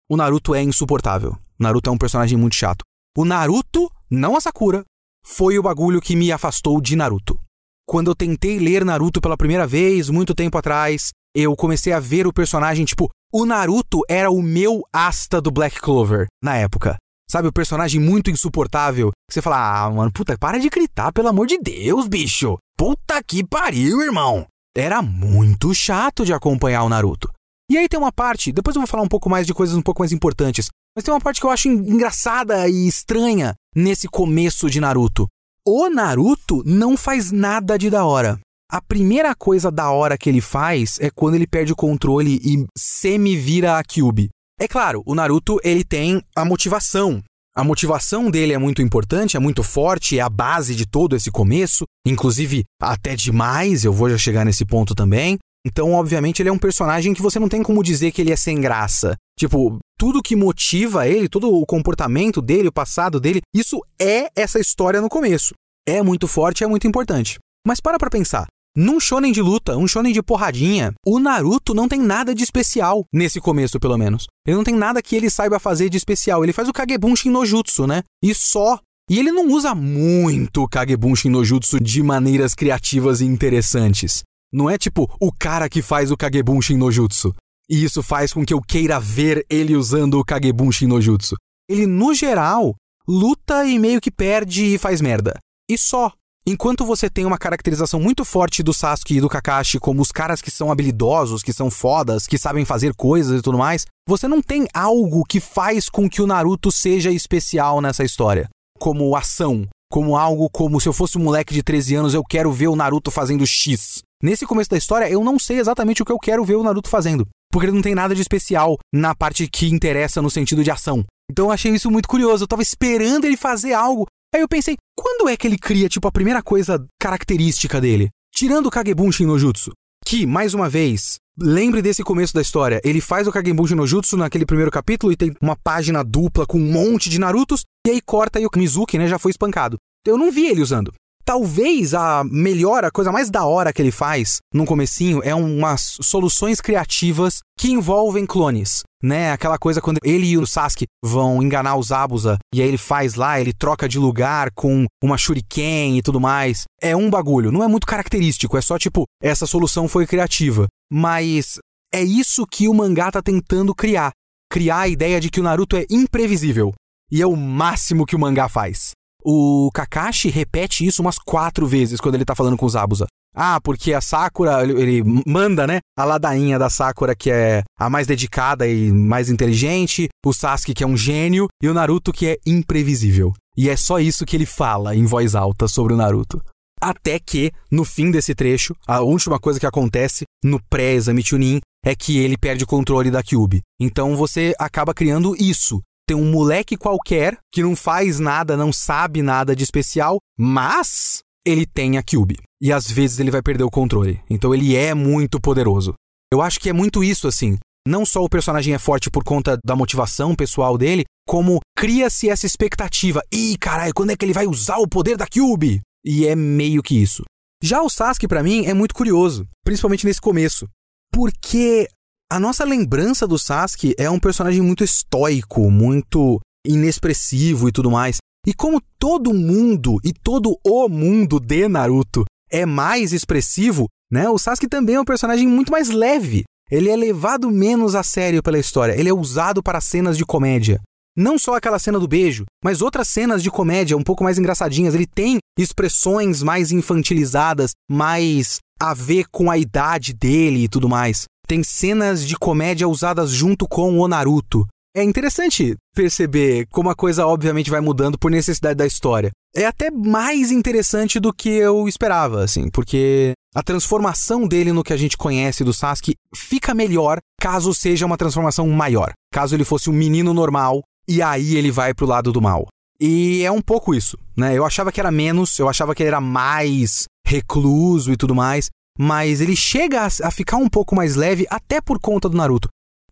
O Naruto é insuportável. O Naruto é um personagem muito chato. O Naruto, não a Sakura, foi o bagulho que me afastou de Naruto. Quando eu tentei ler Naruto pela primeira vez, muito tempo atrás, eu comecei a ver o personagem, tipo, o Naruto era o meu Asta do Black Clover na época. Sabe, o personagem muito insuportável. Que você fala, ah, mano, puta, para de gritar, pelo amor de Deus, bicho. Puta que pariu, irmão. Era muito chato de acompanhar o Naruto. E aí tem uma parte, depois eu vou falar um pouco mais de coisas um pouco mais importantes, mas tem uma parte que eu acho engraçada e estranha nesse começo de Naruto. O Naruto não faz nada de da hora. A primeira coisa da hora que ele faz é quando ele perde o controle e semi-vira a Kyubi. É claro, o Naruto ele tem a motivação. A motivação dele é muito importante, é muito forte, é a base de todo esse começo, inclusive até demais, eu vou já chegar nesse ponto também. Então, obviamente, ele é um personagem que você não tem como dizer que ele é sem graça. Tipo, tudo que motiva ele, todo o comportamento dele, o passado dele, isso é essa história no começo. É muito forte, é muito importante. Mas para pra pensar. Num shonen de luta, um shonen de porradinha, o Naruto não tem nada de especial, nesse começo pelo menos. Ele não tem nada que ele saiba fazer de especial. Ele faz o Kagebunshin no Jutsu, né? E só. E ele não usa muito o Kagebunshin no Jutsu de maneiras criativas e interessantes. Não é tipo o cara que faz o Kagebunshin no Jutsu. E isso faz com que eu queira ver ele usando o Kagebunshin no Jutsu. Ele, no geral, luta e meio que perde e faz merda. E só. Enquanto você tem uma caracterização muito forte do Sasuke e do Kakashi como os caras que são habilidosos, que são fodas, que sabem fazer coisas e tudo mais, você não tem algo que faz com que o Naruto seja especial nessa história. Como ação, como algo como se eu fosse um moleque de 13 anos, eu quero ver o Naruto fazendo X. Nesse começo da história, eu não sei exatamente o que eu quero ver o Naruto fazendo, porque ele não tem nada de especial na parte que interessa no sentido de ação. Então eu achei isso muito curioso. Eu tava esperando ele fazer algo Aí eu pensei, quando é que ele cria, tipo, a primeira coisa característica dele? Tirando o Kagebunshin no Jutsu. Que, mais uma vez, lembre desse começo da história. Ele faz o Kagebunshin no Jutsu naquele primeiro capítulo e tem uma página dupla com um monte de Narutos. E aí corta e o Mizuki, né, já foi espancado. Eu não vi ele usando. Talvez a melhor, a coisa mais da hora que ele faz no comecinho é umas soluções criativas que envolvem clones, né? Aquela coisa quando ele e o Sasuke vão enganar os Abusa e aí ele faz lá, ele troca de lugar com uma shuriken e tudo mais. É um bagulho, não é muito característico, é só tipo, essa solução foi criativa. Mas é isso que o mangá tá tentando criar. Criar a ideia de que o Naruto é imprevisível. E é o máximo que o mangá faz. O Kakashi repete isso umas quatro vezes quando ele tá falando com os Abusa. Ah, porque a Sakura, ele manda, né? A ladainha da Sakura, que é a mais dedicada e mais inteligente, o Sasuke, que é um gênio, e o Naruto, que é imprevisível. E é só isso que ele fala em voz alta sobre o Naruto. Até que, no fim desse trecho, a última coisa que acontece no pré-exame Chunin é que ele perde o controle da Kyubi. Então você acaba criando isso tem um moleque qualquer que não faz nada, não sabe nada de especial, mas ele tem a Cube. E às vezes ele vai perder o controle. Então ele é muito poderoso. Eu acho que é muito isso assim. não só o personagem é forte por conta da motivação pessoal dele, como cria-se essa expectativa. Ih, caralho, quando é que ele vai usar o poder da Cube? E é meio que isso. Já o Sasuke, para mim, é muito curioso, principalmente nesse começo. Porque a nossa lembrança do Sasuke é um personagem muito estoico, muito inexpressivo e tudo mais. E como todo mundo e todo o mundo de Naruto é mais expressivo, né? O Sasuke também é um personagem muito mais leve. Ele é levado menos a sério pela história. Ele é usado para cenas de comédia. Não só aquela cena do beijo, mas outras cenas de comédia um pouco mais engraçadinhas. Ele tem expressões mais infantilizadas, mais a ver com a idade dele e tudo mais. Tem cenas de comédia usadas junto com o Naruto. É interessante perceber como a coisa obviamente vai mudando por necessidade da história. É até mais interessante do que eu esperava, assim, porque a transformação dele no que a gente conhece do Sasuke fica melhor caso seja uma transformação maior. Caso ele fosse um menino normal e aí ele vai pro lado do mal. E é um pouco isso, né? Eu achava que era menos, eu achava que ele era mais recluso e tudo mais, mas ele chega a, ficar um pouco mais leve até por conta do Naruto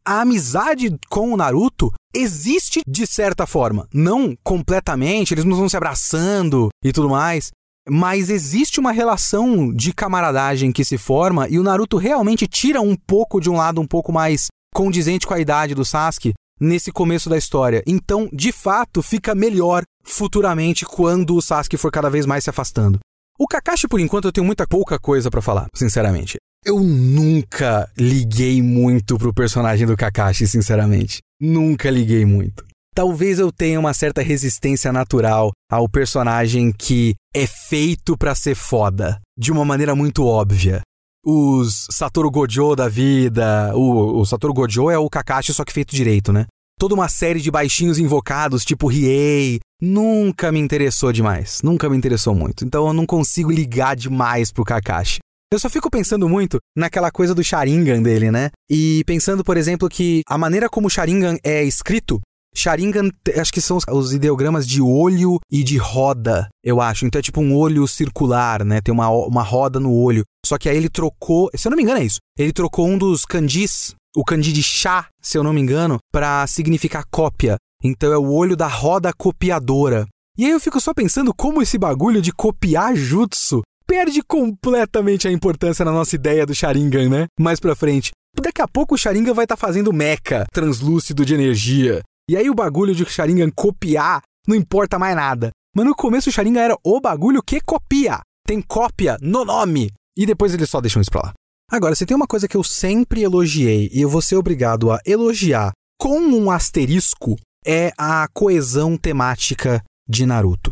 a amizade com o Naruto existe de certa forma. Não completamente, eles não estão se abraçando e tudo mais. Mas existe uma relação de camaradagem que se forma e o Naruto realmente tira um pouco de um lado um pouco mais condizente com a idade do Sasuke nesse começo da história. Então, de fato, fica melhor futuramente quando o Sasuke for cada vez mais se afastando. O Kakashi, por enquanto, eu tenho muita pouca coisa para falar, sinceramente. Eu nunca liguei muito pro personagem do Kakashi, sinceramente. Nunca liguei muito. Talvez eu tenha uma certa resistência natural ao personagem que é feito para ser foda, de uma maneira muito óbvia. Os Satoru Gojo da vida, o, o Satoru Gojo é o Kakashi só que feito direito, né? Toda uma série de baixinhos invocados, tipo Riei, nunca me interessou demais, nunca me interessou muito. Então eu não consigo ligar demais pro Kakashi. Eu só fico pensando muito naquela coisa do Sharingan dele, né? E pensando, por exemplo, que a maneira como o Sharingan é escrito Sharingan, acho que são os ideogramas de olho e de roda, eu acho. Então é tipo um olho circular, né? Tem uma, uma roda no olho. Só que aí ele trocou, se eu não me engano é isso. Ele trocou um dos kanjis, o kanji de chá, se eu não me engano, para significar cópia. Então é o olho da roda copiadora. E aí eu fico só pensando como esse bagulho de copiar jutsu perde completamente a importância na nossa ideia do Sharingan, né? Mais pra frente. Daqui a pouco o Sharingan vai estar tá fazendo mecha translúcido de energia. E aí o bagulho de Sharingan copiar não importa mais nada. Mas no começo o Sharingan era o bagulho que copia. Tem cópia no nome. E depois eles só deixam isso pra lá. Agora, se tem uma coisa que eu sempre elogiei e eu vou ser obrigado a elogiar com um asterisco, é a coesão temática de Naruto.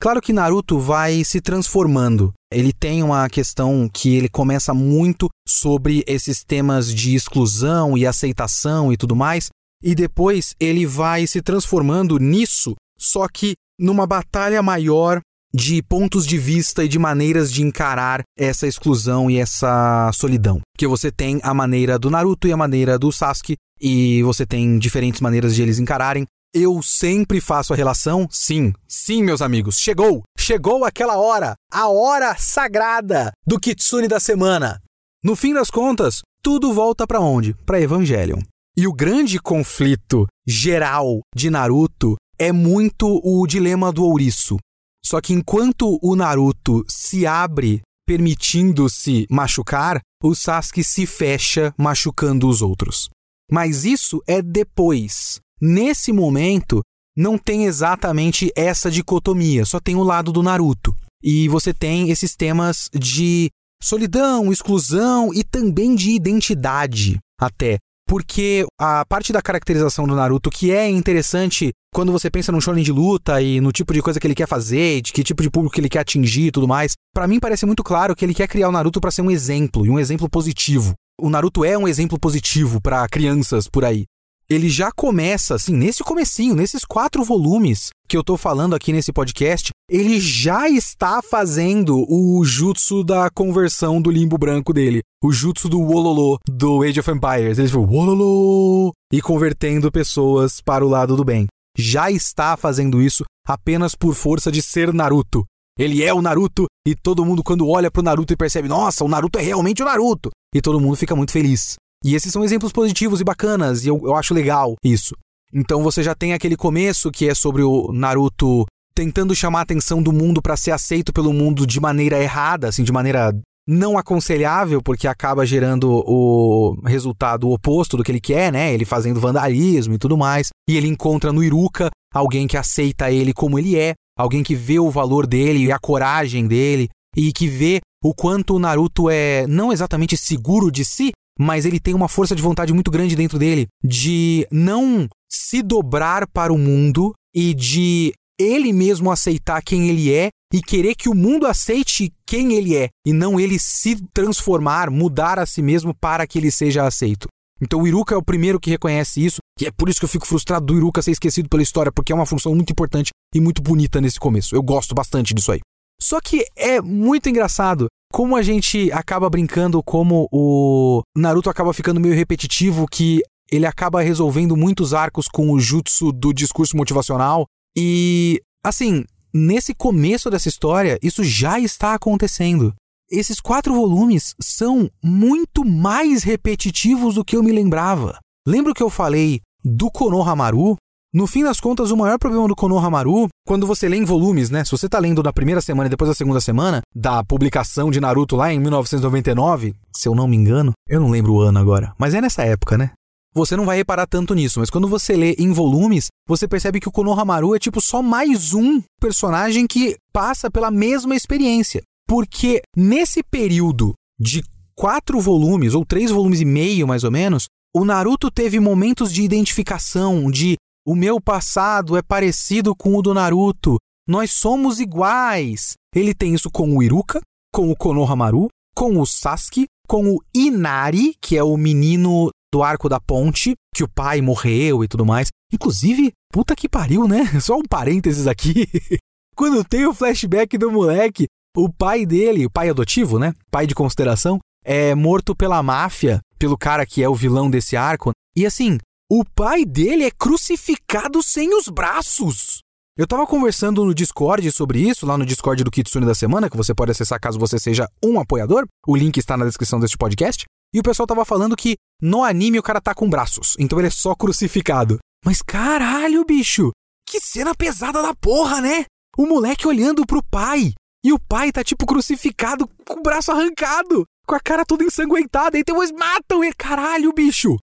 Claro que Naruto vai se transformando. Ele tem uma questão que ele começa muito sobre esses temas de exclusão e aceitação e tudo mais, e depois ele vai se transformando nisso, só que numa batalha maior de pontos de vista e de maneiras de encarar essa exclusão e essa solidão. Que você tem a maneira do Naruto e a maneira do Sasuke, e você tem diferentes maneiras de eles encararem. Eu sempre faço a relação, sim, sim, meus amigos, chegou! Chegou aquela hora, a hora sagrada do Kitsune da semana. No fim das contas, tudo volta para onde? Para Evangelion. E o grande conflito geral de Naruto é muito o dilema do ouriço. Só que enquanto o Naruto se abre permitindo-se machucar, o Sasuke se fecha machucando os outros. Mas isso é depois. Nesse momento, não tem exatamente essa dicotomia, só tem o lado do Naruto. E você tem esses temas de solidão, exclusão e também de identidade, até. Porque a parte da caracterização do Naruto que é interessante quando você pensa num shonen de luta e no tipo de coisa que ele quer fazer, de que tipo de público que ele quer atingir e tudo mais, para mim parece muito claro que ele quer criar o Naruto para ser um exemplo, e um exemplo positivo. O Naruto é um exemplo positivo para crianças por aí ele já começa, assim, nesse comecinho, nesses quatro volumes que eu tô falando aqui nesse podcast, ele já está fazendo o jutsu da conversão do limbo branco dele. O jutsu do Wololo do Age of Empires. Ele tipo, Wololo! E convertendo pessoas para o lado do bem. Já está fazendo isso apenas por força de ser Naruto. Ele é o Naruto e todo mundo quando olha pro Naruto e percebe, nossa, o Naruto é realmente o Naruto. E todo mundo fica muito feliz. E esses são exemplos positivos e bacanas, e eu, eu acho legal isso. Então você já tem aquele começo que é sobre o Naruto tentando chamar a atenção do mundo para ser aceito pelo mundo de maneira errada, assim, de maneira não aconselhável, porque acaba gerando o resultado oposto do que ele quer, né? Ele fazendo vandalismo e tudo mais. E ele encontra no Iruka alguém que aceita ele como ele é, alguém que vê o valor dele e a coragem dele, e que vê o quanto o Naruto é não exatamente seguro de si, mas ele tem uma força de vontade muito grande dentro dele de não se dobrar para o mundo e de ele mesmo aceitar quem ele é e querer que o mundo aceite quem ele é e não ele se transformar, mudar a si mesmo para que ele seja aceito. Então o Iruka é o primeiro que reconhece isso, e é por isso que eu fico frustrado do Iruka ser esquecido pela história, porque é uma função muito importante e muito bonita nesse começo. Eu gosto bastante disso aí. Só que é muito engraçado como a gente acaba brincando, como o Naruto acaba ficando meio repetitivo, que ele acaba resolvendo muitos arcos com o jutsu do discurso motivacional. E, assim, nesse começo dessa história, isso já está acontecendo. Esses quatro volumes são muito mais repetitivos do que eu me lembrava. Lembra que eu falei do Konohamaru? No fim das contas, o maior problema do Konohamaru, quando você lê em volumes, né? Se você tá lendo na primeira semana e depois da segunda semana, da publicação de Naruto lá em 1999, se eu não me engano, eu não lembro o ano agora, mas é nessa época, né? Você não vai reparar tanto nisso, mas quando você lê em volumes, você percebe que o Konohamaru é tipo só mais um personagem que passa pela mesma experiência. Porque nesse período de quatro volumes, ou três volumes e meio mais ou menos, o Naruto teve momentos de identificação, de o meu passado é parecido com o do Naruto. Nós somos iguais. Ele tem isso com o Iruka, com o Konohamaru, com o Sasuke, com o Inari, que é o menino do arco da ponte, que o pai morreu e tudo mais. Inclusive, puta que pariu, né? Só um parênteses aqui. Quando tem o flashback do moleque, o pai dele, o pai adotivo, né? Pai de consideração, é morto pela máfia, pelo cara que é o vilão desse arco. E assim, o pai dele é crucificado sem os braços. Eu tava conversando no Discord sobre isso, lá no Discord do Kitsune da semana, que você pode acessar caso você seja um apoiador. O link está na descrição deste podcast. E o pessoal tava falando que no anime o cara tá com braços, então ele é só crucificado. Mas caralho, bicho! Que cena pesada da porra, né? O moleque olhando pro pai. E o pai tá tipo crucificado com o braço arrancado, com a cara toda ensanguentada. E depois matam ele. Caralho, bicho!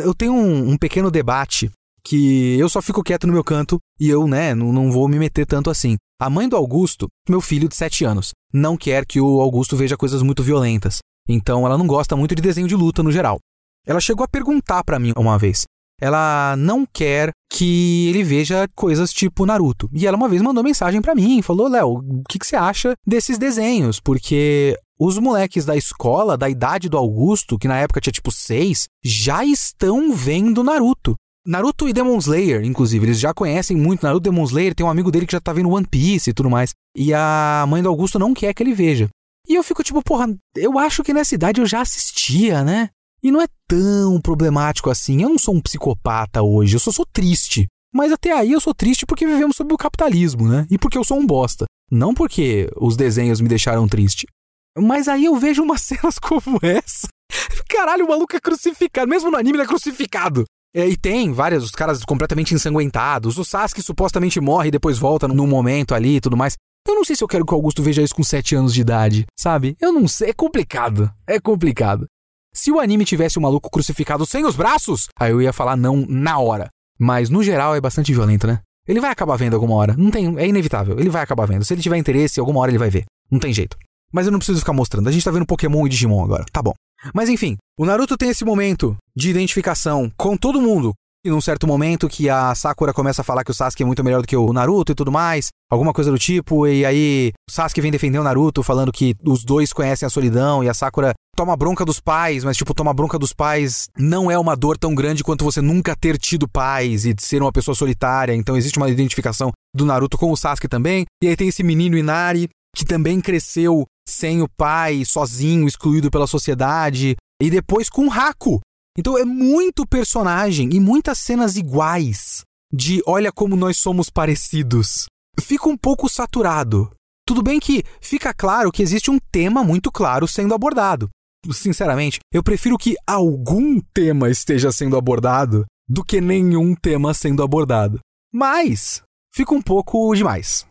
Eu tenho um, um, pequeno debate que eu só fico quieto no meu canto e eu, né, não, não vou me meter tanto assim. A mãe do Augusto, meu filho de 7 anos, não quer que o Augusto veja coisas muito violentas. Então ela não gosta muito de desenho de luta no geral. Ela chegou a perguntar para mim uma vez. Ela não quer que ele veja coisas tipo Naruto. E ela uma vez mandou mensagem para mim, falou: "Léo, o que, que você acha desses desenhos? Porque os moleques da escola, da idade do Augusto, que na época tinha tipo 6, já estão vendo Naruto. Naruto e Demon Slayer, inclusive, eles já conhecem muito Naruto e Demon Slayer, tem um amigo dele que já tá vendo One Piece e tudo mais. E a mãe do Augusto não quer que ele veja. E eu fico tipo, porra, eu acho que nessa idade eu já assistia, né? E não é tão problemático assim. Eu não sou um psicopata hoje, eu só sou triste. Mas até aí eu sou triste porque vivemos sob o capitalismo, né? E porque eu sou um bosta. Não porque os desenhos me deixaram triste. Mas aí eu vejo umas cenas como essa. Caralho, o maluco é crucificado. Mesmo no anime ele é crucificado. É, e tem vários os caras completamente ensanguentados. O Sasuke supostamente morre e depois volta num momento ali e tudo mais. Eu não sei se eu quero que o Augusto veja isso com 7 anos de idade, sabe? Eu não sei. É complicado. É complicado. Se o anime tivesse o maluco crucificado sem os braços, aí eu ia falar não na hora. Mas no geral é bastante violento, né? Ele vai acabar vendo alguma hora. Não tem, é inevitável. Ele vai acabar vendo. Se ele tiver interesse, alguma hora ele vai ver. Não tem jeito. Mas eu não preciso ficar mostrando. A gente tá vendo Pokémon e Digimon agora. Tá bom. Mas enfim, o Naruto tem esse momento de identificação com todo mundo. E num certo momento que a Sakura começa a falar que o Sasuke é muito melhor do que o Naruto e tudo mais, alguma coisa do tipo, e aí o Sasuke vem defender o Naruto falando que os dois conhecem a solidão e a Sakura toma bronca dos pais, mas tipo, toma bronca dos pais não é uma dor tão grande quanto você nunca ter tido pais e ser uma pessoa solitária, então existe uma identificação do Naruto com o Sasuke também. E aí tem esse menino Inari que também cresceu sem o pai, sozinho, excluído pela sociedade, e depois com Haku. Então é muito personagem e muitas cenas iguais de olha como nós somos parecidos. Fica um pouco saturado. Tudo bem que fica claro que existe um tema muito claro sendo abordado. Sinceramente, eu prefiro que algum tema esteja sendo abordado do que nenhum tema sendo abordado. Mas fica um pouco demais.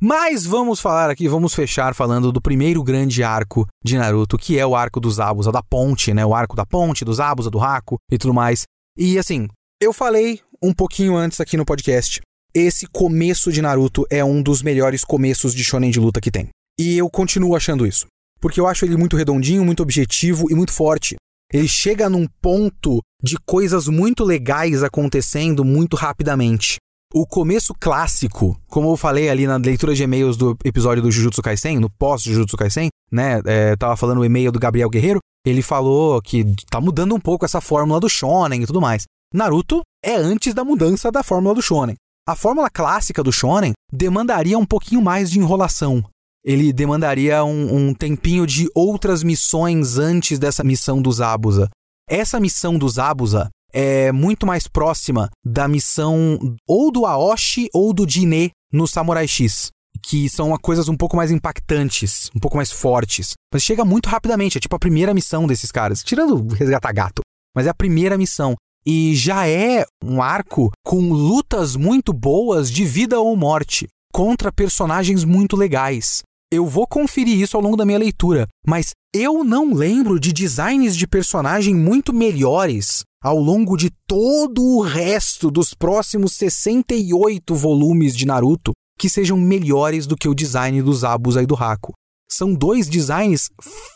Mas vamos falar aqui, vamos fechar falando do primeiro grande arco de Naruto, que é o arco dos Abusa, da ponte, né? O arco da ponte, dos Abusa, do Haku e tudo mais. E assim, eu falei um pouquinho antes aqui no podcast. Esse começo de Naruto é um dos melhores começos de shonen de luta que tem. E eu continuo achando isso. Porque eu acho ele muito redondinho, muito objetivo e muito forte. Ele chega num ponto de coisas muito legais acontecendo muito rapidamente. O começo clássico, como eu falei ali na leitura de e-mails do episódio do Jujutsu Kaisen, no pós-Jujutsu Kaisen, né? É, tava falando o e-mail do Gabriel Guerreiro. Ele falou que tá mudando um pouco essa fórmula do Shonen e tudo mais. Naruto é antes da mudança da fórmula do Shonen. A fórmula clássica do Shonen demandaria um pouquinho mais de enrolação. Ele demandaria um, um tempinho de outras missões antes dessa missão dos Abusa. Essa missão dos Abusa é muito mais próxima da missão ou do Aoshi ou do Jine no Samurai X. Que são coisas um pouco mais impactantes, um pouco mais fortes. Mas chega muito rapidamente, é tipo a primeira missão desses caras. Tirando resgatar gato. Mas é a primeira missão. E já é um arco com lutas muito boas de vida ou morte contra personagens muito legais. Eu vou conferir isso ao longo da minha leitura, mas eu não lembro de designs de personagem muito melhores ao longo de todo o resto dos próximos 68 volumes de Naruto que sejam melhores do que o design dos Abusa e do Haku. São dois designs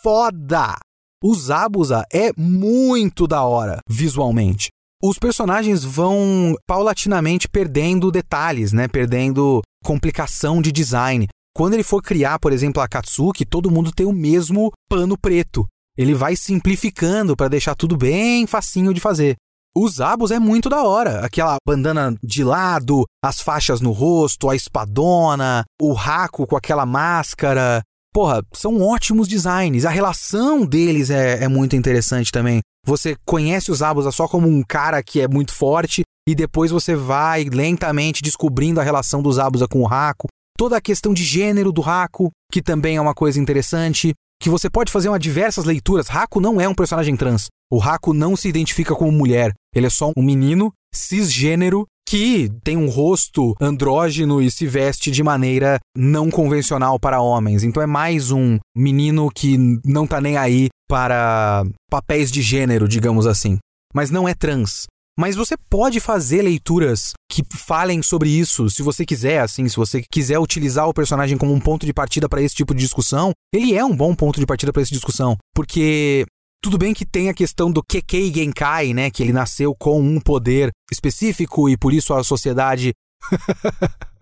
foda! O Zabuza é muito da hora visualmente. Os personagens vão paulatinamente perdendo detalhes, né? Perdendo complicação de design. Quando ele for criar, por exemplo, a Katsuki, todo mundo tem o mesmo pano preto. Ele vai simplificando para deixar tudo bem facinho de fazer. Os abos é muito da hora. Aquela bandana de lado, as faixas no rosto, a espadona, o raco com aquela máscara. Porra, são ótimos designs. A relação deles é, é muito interessante também. Você conhece os abos só como um cara que é muito forte e depois você vai lentamente descobrindo a relação dos abos com o raco toda a questão de gênero do Raku, que também é uma coisa interessante, que você pode fazer uma diversas leituras. Raku não é um personagem trans. O Raku não se identifica como mulher. Ele é só um menino cisgênero que tem um rosto andrógeno e se veste de maneira não convencional para homens. Então é mais um menino que não tá nem aí para papéis de gênero, digamos assim. Mas não é trans. Mas você pode fazer leituras que falem sobre isso, se você quiser, assim, se você quiser utilizar o personagem como um ponto de partida para esse tipo de discussão, ele é um bom ponto de partida para essa discussão, porque tudo bem que tem a questão do Kekei Genkai, né, que ele nasceu com um poder específico e por isso a sociedade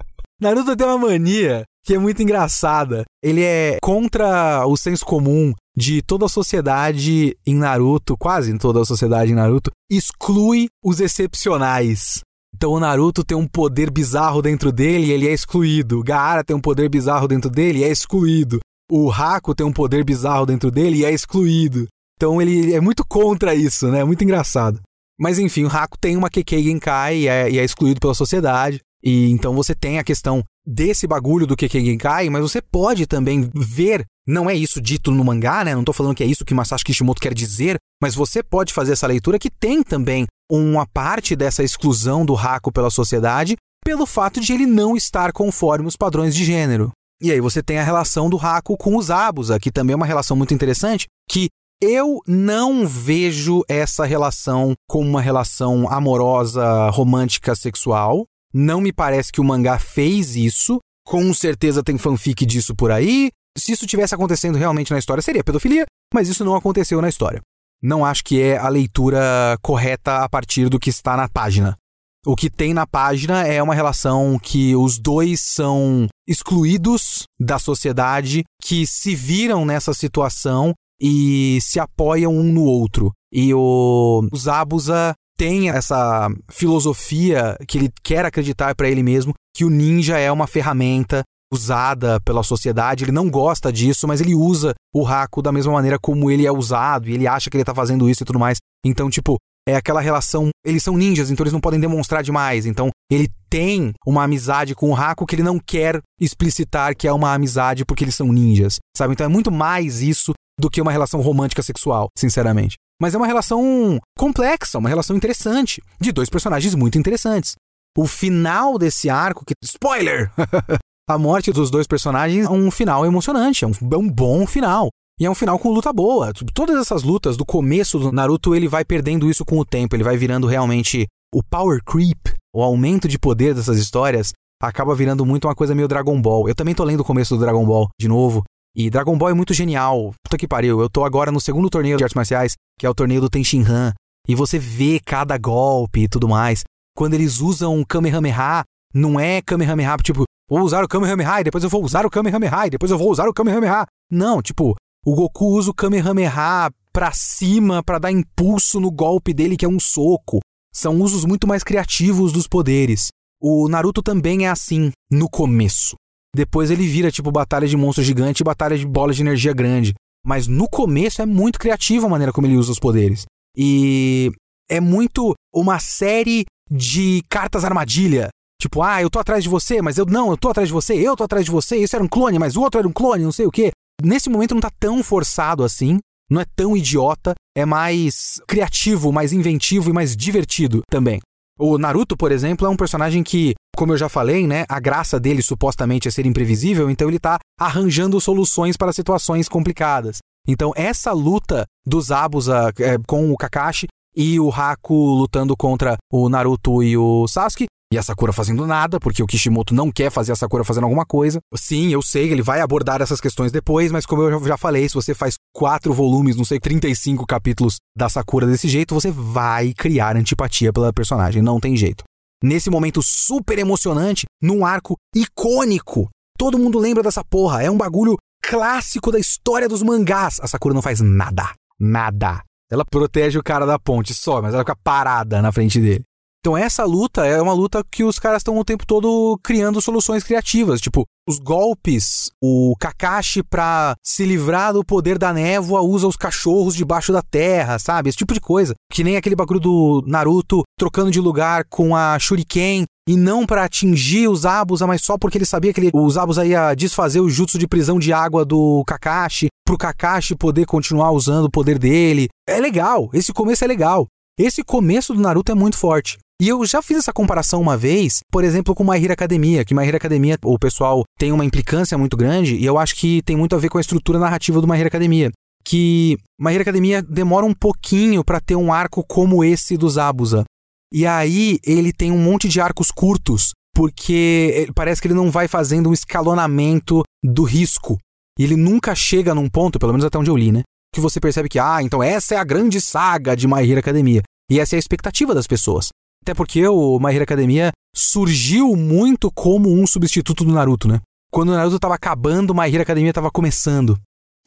Naruto tem uma mania que é muito engraçada. Ele é contra o senso comum de toda a sociedade em Naruto, quase em toda a sociedade em Naruto, exclui os excepcionais. Então o Naruto tem um poder bizarro dentro dele e ele é excluído. O Gaara tem um poder bizarro dentro dele e é excluído. O Haku tem um poder bizarro dentro dele e é excluído. Então ele é muito contra isso, né? É muito engraçado. Mas enfim, o Haku tem uma Kekei Genkai e é, e é excluído pela sociedade. E então você tem a questão desse bagulho do Genkai, mas você pode também ver, não é isso dito no mangá, né? Não tô falando que é isso que Masashi Kishimoto quer dizer, mas você pode fazer essa leitura que tem também uma parte dessa exclusão do Haku pela sociedade pelo fato de ele não estar conforme os padrões de gênero. E aí você tem a relação do Haku com os Abusa, que também é uma relação muito interessante, que eu não vejo essa relação como uma relação amorosa, romântica, sexual. Não me parece que o mangá fez isso. Com certeza tem fanfic disso por aí. Se isso tivesse acontecendo realmente na história, seria pedofilia, mas isso não aconteceu na história. Não acho que é a leitura correta a partir do que está na página. O que tem na página é uma relação que os dois são excluídos da sociedade, que se viram nessa situação e se apoiam um no outro. E o Zabuza tem essa filosofia que ele quer acreditar para ele mesmo que o ninja é uma ferramenta usada pela sociedade, ele não gosta disso, mas ele usa o Haku da mesma maneira como ele é usado, e ele acha que ele tá fazendo isso e tudo mais. Então, tipo, é aquela relação, eles são ninjas, então eles não podem demonstrar demais. Então, ele tem uma amizade com o Haku que ele não quer explicitar que é uma amizade porque eles são ninjas, sabe? Então é muito mais isso do que uma relação romântica sexual, sinceramente. Mas é uma relação complexa, uma relação interessante, de dois personagens muito interessantes. O final desse arco, que. Spoiler! a morte dos dois personagens é um final emocionante, é um, é um bom final. E é um final com luta boa. Todas essas lutas do começo do Naruto, ele vai perdendo isso com o tempo, ele vai virando realmente o power creep, o aumento de poder dessas histórias, acaba virando muito uma coisa meio Dragon Ball. Eu também tô lendo o começo do Dragon Ball de novo. E Dragon Ball é muito genial. Puta que pariu. Eu tô agora no segundo torneio de artes marciais, que é o torneio do Tenshinhan. E você vê cada golpe e tudo mais. Quando eles usam Kamehameha, não é Kamehameha, tipo, vou usar o Kamehameha e depois eu vou usar o Kamehameha e depois eu vou usar o Kamehameha. Não, tipo, o Goku usa o Kamehameha pra cima para dar impulso no golpe dele, que é um soco. São usos muito mais criativos dos poderes. O Naruto também é assim no começo. Depois ele vira tipo batalha de monstro gigante e batalha de bola de energia grande. Mas no começo é muito criativo a maneira como ele usa os poderes. E é muito uma série de cartas armadilha. Tipo, ah, eu tô atrás de você, mas eu não, eu tô atrás de você, eu tô atrás de você, isso era um clone, mas o outro era um clone, não sei o quê nesse momento não tá tão forçado assim, não é tão idiota, é mais criativo, mais inventivo e mais divertido também. O Naruto, por exemplo, é um personagem que, como eu já falei, né, a graça dele supostamente é ser imprevisível, então ele tá arranjando soluções para situações complicadas. Então essa luta dos Abusa é, com o Kakashi e o Haku lutando contra o Naruto e o Sasuke e a Sakura fazendo nada, porque o Kishimoto não quer fazer a Sakura fazendo alguma coisa. Sim, eu sei, ele vai abordar essas questões depois, mas como eu já falei, se você faz quatro volumes, não sei, 35 capítulos da Sakura desse jeito, você vai criar antipatia pela personagem, não tem jeito. Nesse momento super emocionante, num arco icônico, todo mundo lembra dessa porra, é um bagulho clássico da história dos mangás. A Sakura não faz nada, nada. Ela protege o cara da ponte só, mas ela fica parada na frente dele. Então essa luta é uma luta que os caras estão o tempo todo criando soluções criativas, tipo, os golpes, o Kakashi pra se livrar do poder da névoa usa os cachorros debaixo da terra, sabe? Esse tipo de coisa. Que nem aquele bagulho do Naruto trocando de lugar com a Shuriken e não para atingir os Abusa, mas só porque ele sabia que ele, os Abusa ia desfazer o jutsu de prisão de água do Kakashi, pro Kakashi poder continuar usando o poder dele. É legal, esse começo é legal. Esse começo do Naruto é muito forte. E eu já fiz essa comparação uma vez, por exemplo, com My Hero Academia, que My Hero Academia, o pessoal tem uma implicância muito grande, e eu acho que tem muito a ver com a estrutura narrativa do My Hero Academia. Que My Hero Academia demora um pouquinho para ter um arco como esse dos Abusa. E aí ele tem um monte de arcos curtos, porque parece que ele não vai fazendo um escalonamento do risco. E ele nunca chega num ponto, pelo menos até onde eu li, né? Que você percebe que, ah, então essa é a grande saga de My Hero Academia. E essa é a expectativa das pessoas. Até porque o My Hero Academia surgiu muito como um substituto do Naruto, né? Quando o Naruto estava acabando, o My Hero Academia estava começando.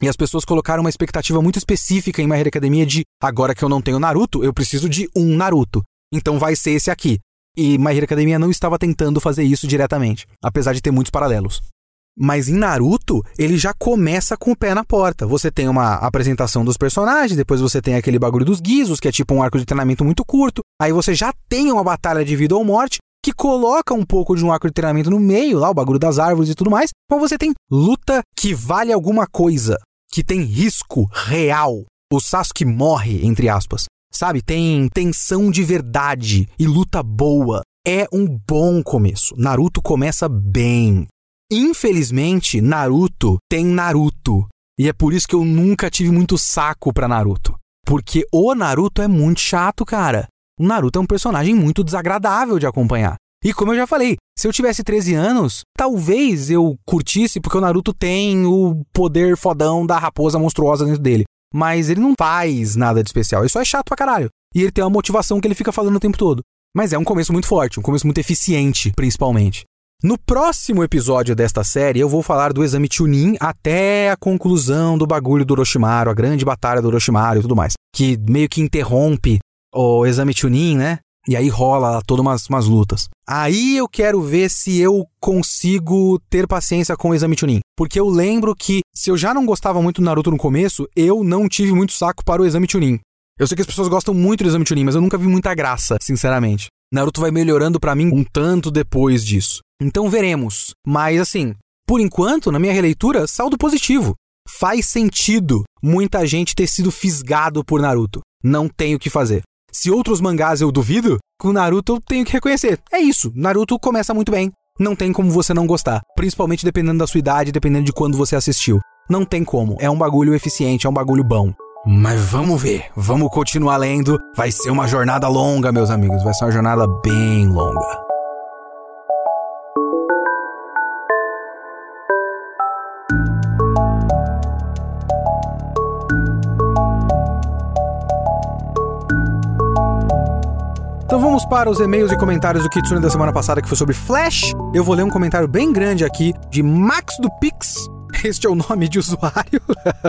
E as pessoas colocaram uma expectativa muito específica em My Hero Academia de agora que eu não tenho Naruto, eu preciso de um Naruto. Então vai ser esse aqui. E My Hero Academia não estava tentando fazer isso diretamente, apesar de ter muitos paralelos. Mas em Naruto, ele já começa com o pé na porta. Você tem uma apresentação dos personagens, depois você tem aquele bagulho dos guizos, que é tipo um arco de treinamento muito curto. Aí você já tem uma batalha de vida ou morte, que coloca um pouco de um arco de treinamento no meio, lá o bagulho das árvores e tudo mais. Então você tem luta que vale alguma coisa, que tem risco real. O Sasuke morre, entre aspas. Sabe? Tem tensão de verdade e luta boa. É um bom começo. Naruto começa bem. Infelizmente, Naruto tem Naruto. E é por isso que eu nunca tive muito saco pra Naruto. Porque o Naruto é muito chato, cara. O Naruto é um personagem muito desagradável de acompanhar. E como eu já falei, se eu tivesse 13 anos, talvez eu curtisse porque o Naruto tem o poder fodão da raposa monstruosa dentro dele. Mas ele não faz nada de especial, ele só é chato pra caralho. E ele tem uma motivação que ele fica falando o tempo todo. Mas é um começo muito forte, um começo muito eficiente, principalmente. No próximo episódio desta série, eu vou falar do exame Chunin até a conclusão do bagulho do Orochimaru, a grande batalha do Orochimaru e tudo mais. Que meio que interrompe o exame Chunin, né? E aí rola todas umas, umas lutas. Aí eu quero ver se eu consigo ter paciência com o exame Chunin. Porque eu lembro que, se eu já não gostava muito do Naruto no começo, eu não tive muito saco para o exame Chunin. Eu sei que as pessoas gostam muito do exame Chunin, mas eu nunca vi muita graça, sinceramente. Naruto vai melhorando para mim um tanto depois disso. Então veremos. Mas assim, por enquanto, na minha releitura, saldo positivo. faz sentido muita gente ter sido fisgado por Naruto. Não tem o que fazer. Se outros mangás eu duvido, com Naruto eu tenho que reconhecer. É isso, Naruto começa muito bem. Não tem como você não gostar, principalmente dependendo da sua idade, dependendo de quando você assistiu. Não tem como, é um bagulho eficiente, é um bagulho bom. Mas vamos ver, vamos continuar lendo. Vai ser uma jornada longa, meus amigos, vai ser uma jornada bem longa. Então vamos para os e-mails e comentários do Kitsune da semana passada, que foi sobre Flash. Eu vou ler um comentário bem grande aqui de Max do Pix. Este é o nome de usuário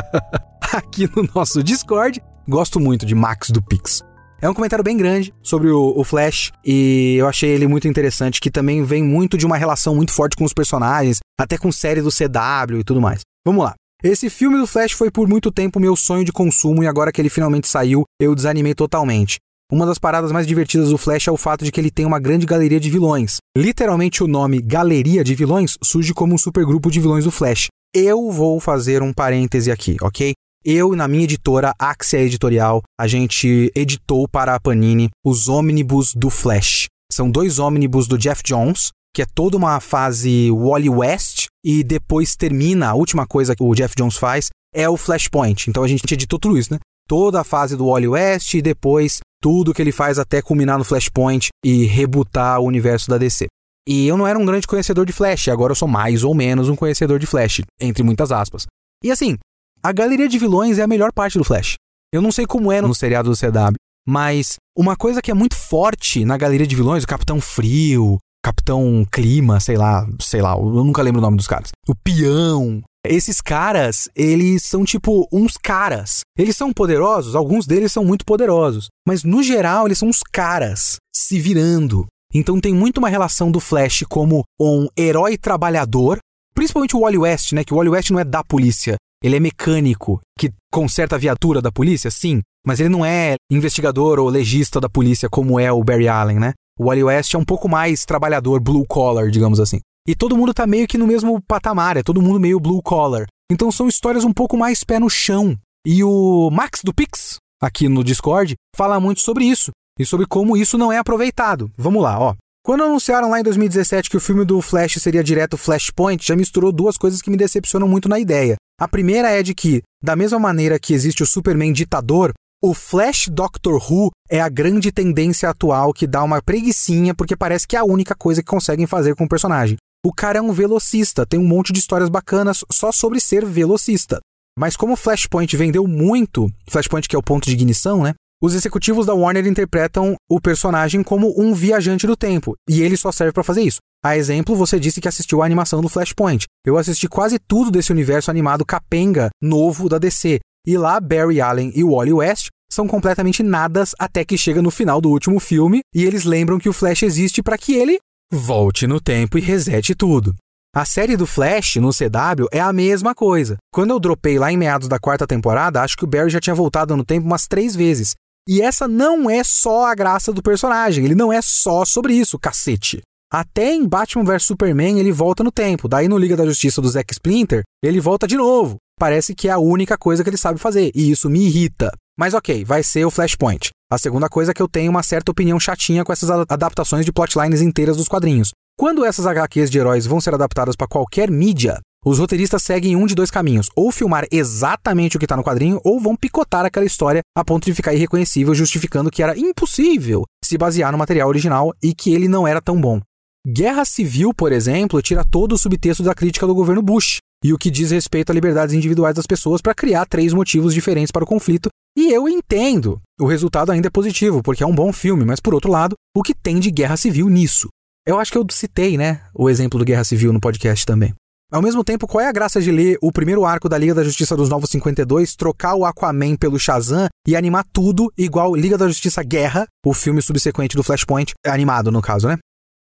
aqui no nosso Discord. Gosto muito de Max do Pix. É um comentário bem grande sobre o, o, Flash e eu achei ele muito interessante, que também vem muito de uma relação muito forte com os personagens, até com série do CW e tudo mais. Vamos lá. Esse filme do Flash foi por muito tempo meu sonho de consumo e agora que ele finalmente saiu, eu desanimei totalmente. Uma das paradas mais divertidas do Flash é o fato de que ele tem uma grande galeria de vilões. Literalmente o nome Galeria de Vilões surge como um supergrupo de vilões do Flash. Eu vou fazer um parêntese aqui, ok? Eu, na minha editora, Axia Editorial, a gente editou para a Panini os ônibus do Flash. São dois ônibus do Jeff Jones, que é toda uma fase Wally West, e depois termina, a última coisa que o Jeff Jones faz é o Flashpoint. Então a gente editou tudo isso, né? Toda a fase do Wally West e depois tudo que ele faz até culminar no Flashpoint e rebutar o universo da DC. E eu não era um grande conhecedor de Flash, agora eu sou mais ou menos um conhecedor de Flash, entre muitas aspas. E assim, a galeria de vilões é a melhor parte do Flash. Eu não sei como é no seriado do CW, mas uma coisa que é muito forte na galeria de vilões, o Capitão Frio, Capitão Clima, sei lá, sei lá, eu nunca lembro o nome dos caras. O Peão, esses caras, eles são tipo uns caras. Eles são poderosos, alguns deles são muito poderosos, mas no geral eles são uns caras se virando. Então tem muito uma relação do Flash como um herói trabalhador, principalmente o Wally West, né? Que o Wally West não é da polícia, ele é mecânico que conserta a viatura da polícia, sim, mas ele não é investigador ou legista da polícia como é o Barry Allen, né? O Wally West é um pouco mais trabalhador, blue collar, digamos assim. E todo mundo tá meio que no mesmo patamar, é todo mundo meio blue collar. Então são histórias um pouco mais pé no chão. E o Max do Pix, aqui no Discord, fala muito sobre isso e sobre como isso não é aproveitado. Vamos lá, ó. Quando anunciaram lá em 2017 que o filme do Flash seria direto Flashpoint, já misturou duas coisas que me decepcionam muito na ideia. A primeira é de que, da mesma maneira que existe o Superman ditador, o Flash Doctor Who é a grande tendência atual que dá uma preguiçinha porque parece que é a única coisa que conseguem fazer com o personagem. O cara é um velocista, tem um monte de histórias bacanas só sobre ser velocista. Mas como Flashpoint vendeu muito, Flashpoint que é o ponto de ignição, né? Os executivos da Warner interpretam o personagem como um viajante do tempo, e ele só serve para fazer isso. A exemplo, você disse que assistiu a animação do Flashpoint. Eu assisti quase tudo desse universo animado capenga novo da DC, e lá Barry Allen e Wally West são completamente nadas até que chega no final do último filme e eles lembram que o Flash existe para que ele volte no tempo e resete tudo. A série do Flash no CW é a mesma coisa. Quando eu dropei lá em meados da quarta temporada, acho que o Barry já tinha voltado no tempo umas três vezes. E essa não é só a graça do personagem, ele não é só sobre isso, cacete. Até em Batman vs Superman ele volta no tempo, daí no Liga da Justiça do Zack Splinter, ele volta de novo. Parece que é a única coisa que ele sabe fazer, e isso me irrita. Mas ok, vai ser o Flashpoint. A segunda coisa é que eu tenho uma certa opinião chatinha com essas adaptações de plotlines inteiras dos quadrinhos. Quando essas HQs de heróis vão ser adaptadas para qualquer mídia, os roteiristas seguem um de dois caminhos: ou filmar exatamente o que está no quadrinho, ou vão picotar aquela história a ponto de ficar irreconhecível, justificando que era impossível se basear no material original e que ele não era tão bom. Guerra Civil, por exemplo, tira todo o subtexto da crítica do governo Bush e o que diz respeito a liberdades individuais das pessoas para criar três motivos diferentes para o conflito e eu entendo. O resultado ainda é positivo, porque é um bom filme, mas por outro lado, o que tem de guerra civil nisso? Eu acho que eu citei, né, o exemplo do Guerra Civil no podcast também. Ao mesmo tempo, qual é a graça de ler o primeiro arco da Liga da Justiça dos Novos 52, trocar o Aquaman pelo Shazam e animar tudo igual Liga da Justiça Guerra, o filme subsequente do Flashpoint, animado no caso, né?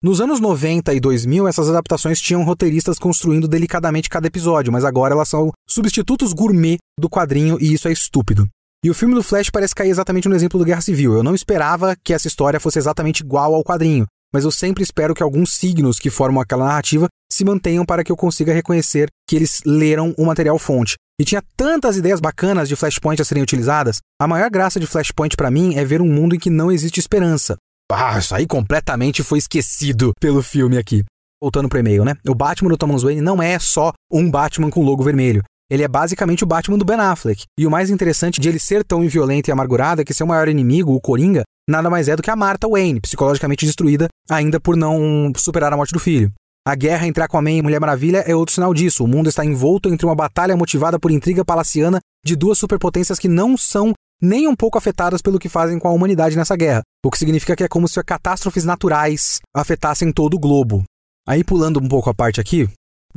Nos anos 90 e 2000, essas adaptações tinham roteiristas construindo delicadamente cada episódio, mas agora elas são substitutos gourmet do quadrinho e isso é estúpido. E o filme do Flash parece cair exatamente no exemplo do Guerra Civil. Eu não esperava que essa história fosse exatamente igual ao quadrinho, mas eu sempre espero que alguns signos que formam aquela narrativa se mantenham para que eu consiga reconhecer que eles leram o material fonte. E tinha tantas ideias bacanas de Flashpoint a serem utilizadas. A maior graça de Flashpoint para mim é ver um mundo em que não existe esperança. Ah, isso aí completamente foi esquecido pelo filme aqui. Voltando pro e-mail, né? O Batman do Thomas Wayne não é só um Batman com logo vermelho. Ele é basicamente o Batman do Ben Affleck. E o mais interessante de ele ser tão inviolento e amargurado é que seu maior inimigo, o Coringa, nada mais é do que a Martha Wayne, psicologicamente destruída ainda por não superar a morte do filho. A guerra entre Aquaman e Mulher Maravilha é outro sinal disso. O mundo está envolto entre uma batalha motivada por intriga palaciana de duas superpotências que não são nem um pouco afetadas pelo que fazem com a humanidade nessa guerra, o que significa que é como se catástrofes naturais afetassem todo o globo. Aí pulando um pouco a parte aqui,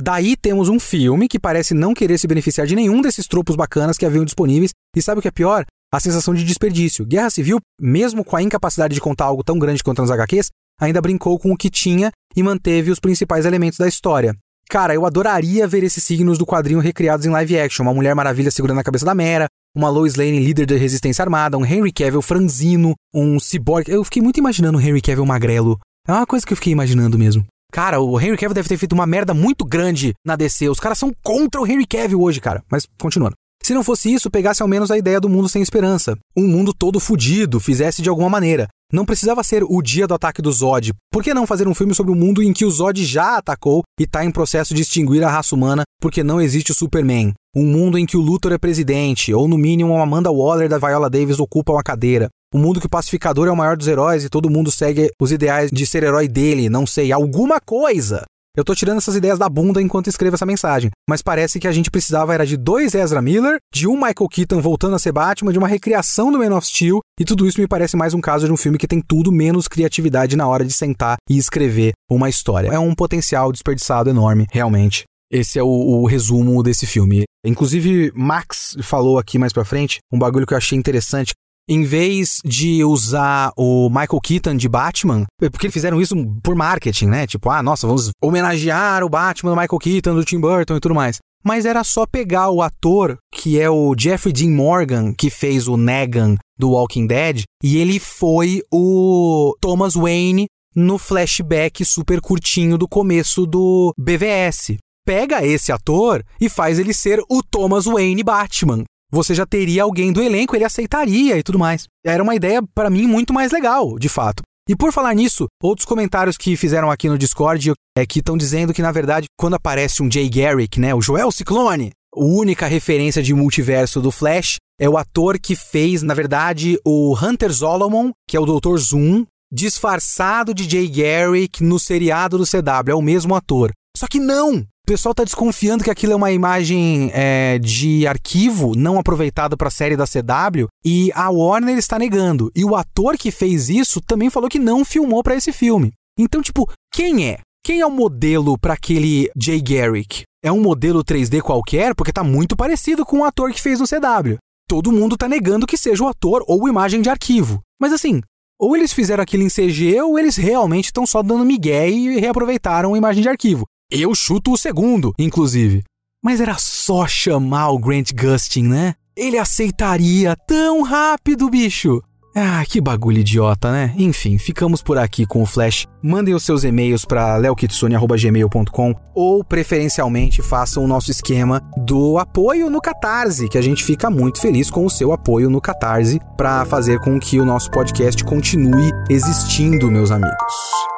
Daí temos um filme que parece não querer se beneficiar de nenhum desses tropos bacanas que haviam disponíveis, e sabe o que é pior? A sensação de desperdício. Guerra Civil, mesmo com a incapacidade de contar algo tão grande quanto nas HQs, ainda brincou com o que tinha e manteve os principais elementos da história. Cara, eu adoraria ver esses signos do quadrinho recriados em live action. Uma Mulher Maravilha segurando a cabeça da Mera, uma Lois Lane líder da resistência armada, um Henry Cavill franzino, um cyborg. Eu fiquei muito imaginando o Henry Cavill magrelo. É uma coisa que eu fiquei imaginando mesmo. Cara, o Henry Cavill deve ter feito uma merda muito grande na DC. Os caras são contra o Henry Cavill hoje, cara. Mas continuando. Se não fosse isso, pegasse ao menos a ideia do mundo sem esperança. Um mundo todo fudido, fizesse de alguma maneira. Não precisava ser o dia do ataque do Zod. Por que não fazer um filme sobre um mundo em que o Zod já atacou e está em processo de extinguir a raça humana porque não existe o Superman? Um mundo em que o Luthor é presidente, ou no mínimo a Amanda Waller da Viola Davis ocupa uma cadeira. Um mundo que o pacificador é o maior dos heróis e todo mundo segue os ideais de ser herói dele, não sei, alguma coisa. Eu tô tirando essas ideias da bunda enquanto escrevo essa mensagem, mas parece que a gente precisava era de dois Ezra Miller, de um Michael Keaton voltando a ser Batman, de uma recriação do Man of Steel, e tudo isso me parece mais um caso de um filme que tem tudo menos criatividade na hora de sentar e escrever uma história. É um potencial desperdiçado enorme, realmente. Esse é o, o, resumo desse filme. Inclusive, Max falou aqui mais pra frente um bagulho que eu achei interessante em vez de usar o Michael Keaton de Batman, porque eles fizeram isso por marketing, né? Tipo, ah, nossa, vamos homenagear o Batman do Michael Keaton, do Tim Burton e tudo mais. Mas era só pegar o ator, que é o Jeffrey Dean Morgan, que fez o Negan do Walking Dead, e ele foi o Thomas Wayne no flashback super curtinho do começo do BVS. Pega esse ator e faz ele ser o Thomas Wayne Batman você já teria alguém do elenco, ele aceitaria e tudo mais. Era uma ideia, para mim, muito mais legal, de fato. E por falar nisso, outros comentários que fizeram aqui no Discord é que estão dizendo que, na verdade, quando aparece um Jay Garrick, né, o Joel Ciclone, a única referência de multiverso do Flash é o ator que fez, na verdade, o Hunter Solomon, que é o Dr. Zoom, disfarçado de Jay Garrick no seriado do CW. É o mesmo ator. Só que não! Pessoal tá desconfiando que aquilo é uma imagem é, de arquivo não aproveitado para a série da CW e a Warner está negando. E o ator que fez isso também falou que não filmou para esse filme. Então, tipo, quem é? Quem é o modelo para aquele Jay Garrick? É um modelo 3D qualquer? Porque tá muito parecido com o ator que fez no CW. Todo mundo tá negando que seja o ator ou imagem de arquivo. Mas assim, ou eles fizeram aquilo em CG ou eles realmente estão só dando migué e reaproveitaram a imagem de arquivo. Eu chuto o segundo, inclusive. Mas era só chamar o Grant Gustin, né? Ele aceitaria tão rápido, bicho. Ah, que bagulho idiota, né? Enfim, ficamos por aqui com o Flash. Mandem os seus e-mails para leokitsune.gmail.com ou, preferencialmente, façam o nosso esquema do apoio no Catarse, que a gente fica muito feliz com o seu apoio no Catarse para fazer com que o nosso podcast continue existindo, meus amigos.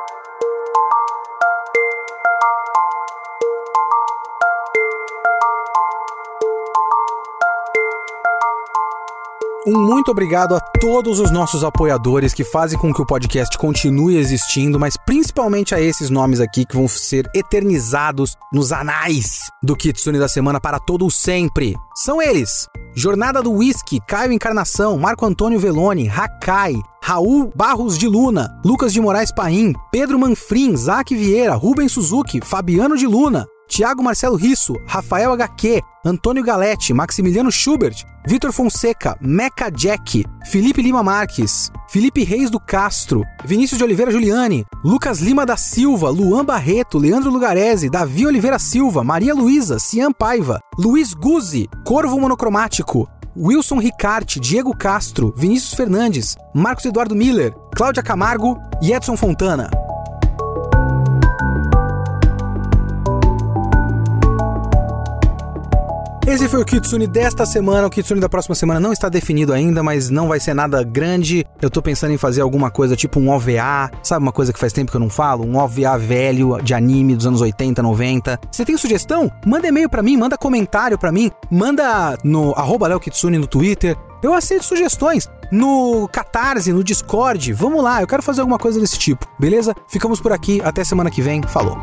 Um muito obrigado a todos os nossos apoiadores que fazem com que o podcast continue existindo, mas principalmente a esses nomes aqui que vão ser eternizados nos anais do Kitsune da semana para todo o sempre. São eles: Jornada do Whisky, Caio Encarnação, Marco Antônio Veloni, Hakai, Raul Barros de Luna, Lucas de Moraes Paim, Pedro Manfrim, Zac Vieira, Rubens Suzuki, Fabiano de Luna, Tiago Marcelo Risso, Rafael HQ, Antônio Galete, Maximiliano Schubert, Vitor Fonseca, Meca Jack, Felipe Lima Marques, Felipe Reis do Castro, Vinícius de Oliveira Giuliani, Lucas Lima da Silva, Luan Barreto, Leandro Lugarese, Davi Oliveira Silva, Maria Luísa, Cian Paiva, Luiz Guzzi, Corvo Monocromático, Wilson Ricarte, Diego Castro, Vinícius Fernandes, Marcos Eduardo Miller, Cláudia Camargo e Edson Fontana. Esse foi o Kitsune desta semana. O Kitsune da próxima semana não está definido ainda, mas não vai ser nada grande. Eu tô pensando em fazer alguma coisa tipo um OVA, sabe uma coisa que faz tempo que eu não falo? Um OVA velho de anime dos anos 80, 90. Você tem sugestão? Manda e-mail para mim, manda comentário para mim, manda no arroba Kitsune no Twitter. Eu aceito sugestões no Catarse, no Discord. Vamos lá, eu quero fazer alguma coisa desse tipo, beleza? Ficamos por aqui, até semana que vem. Falou!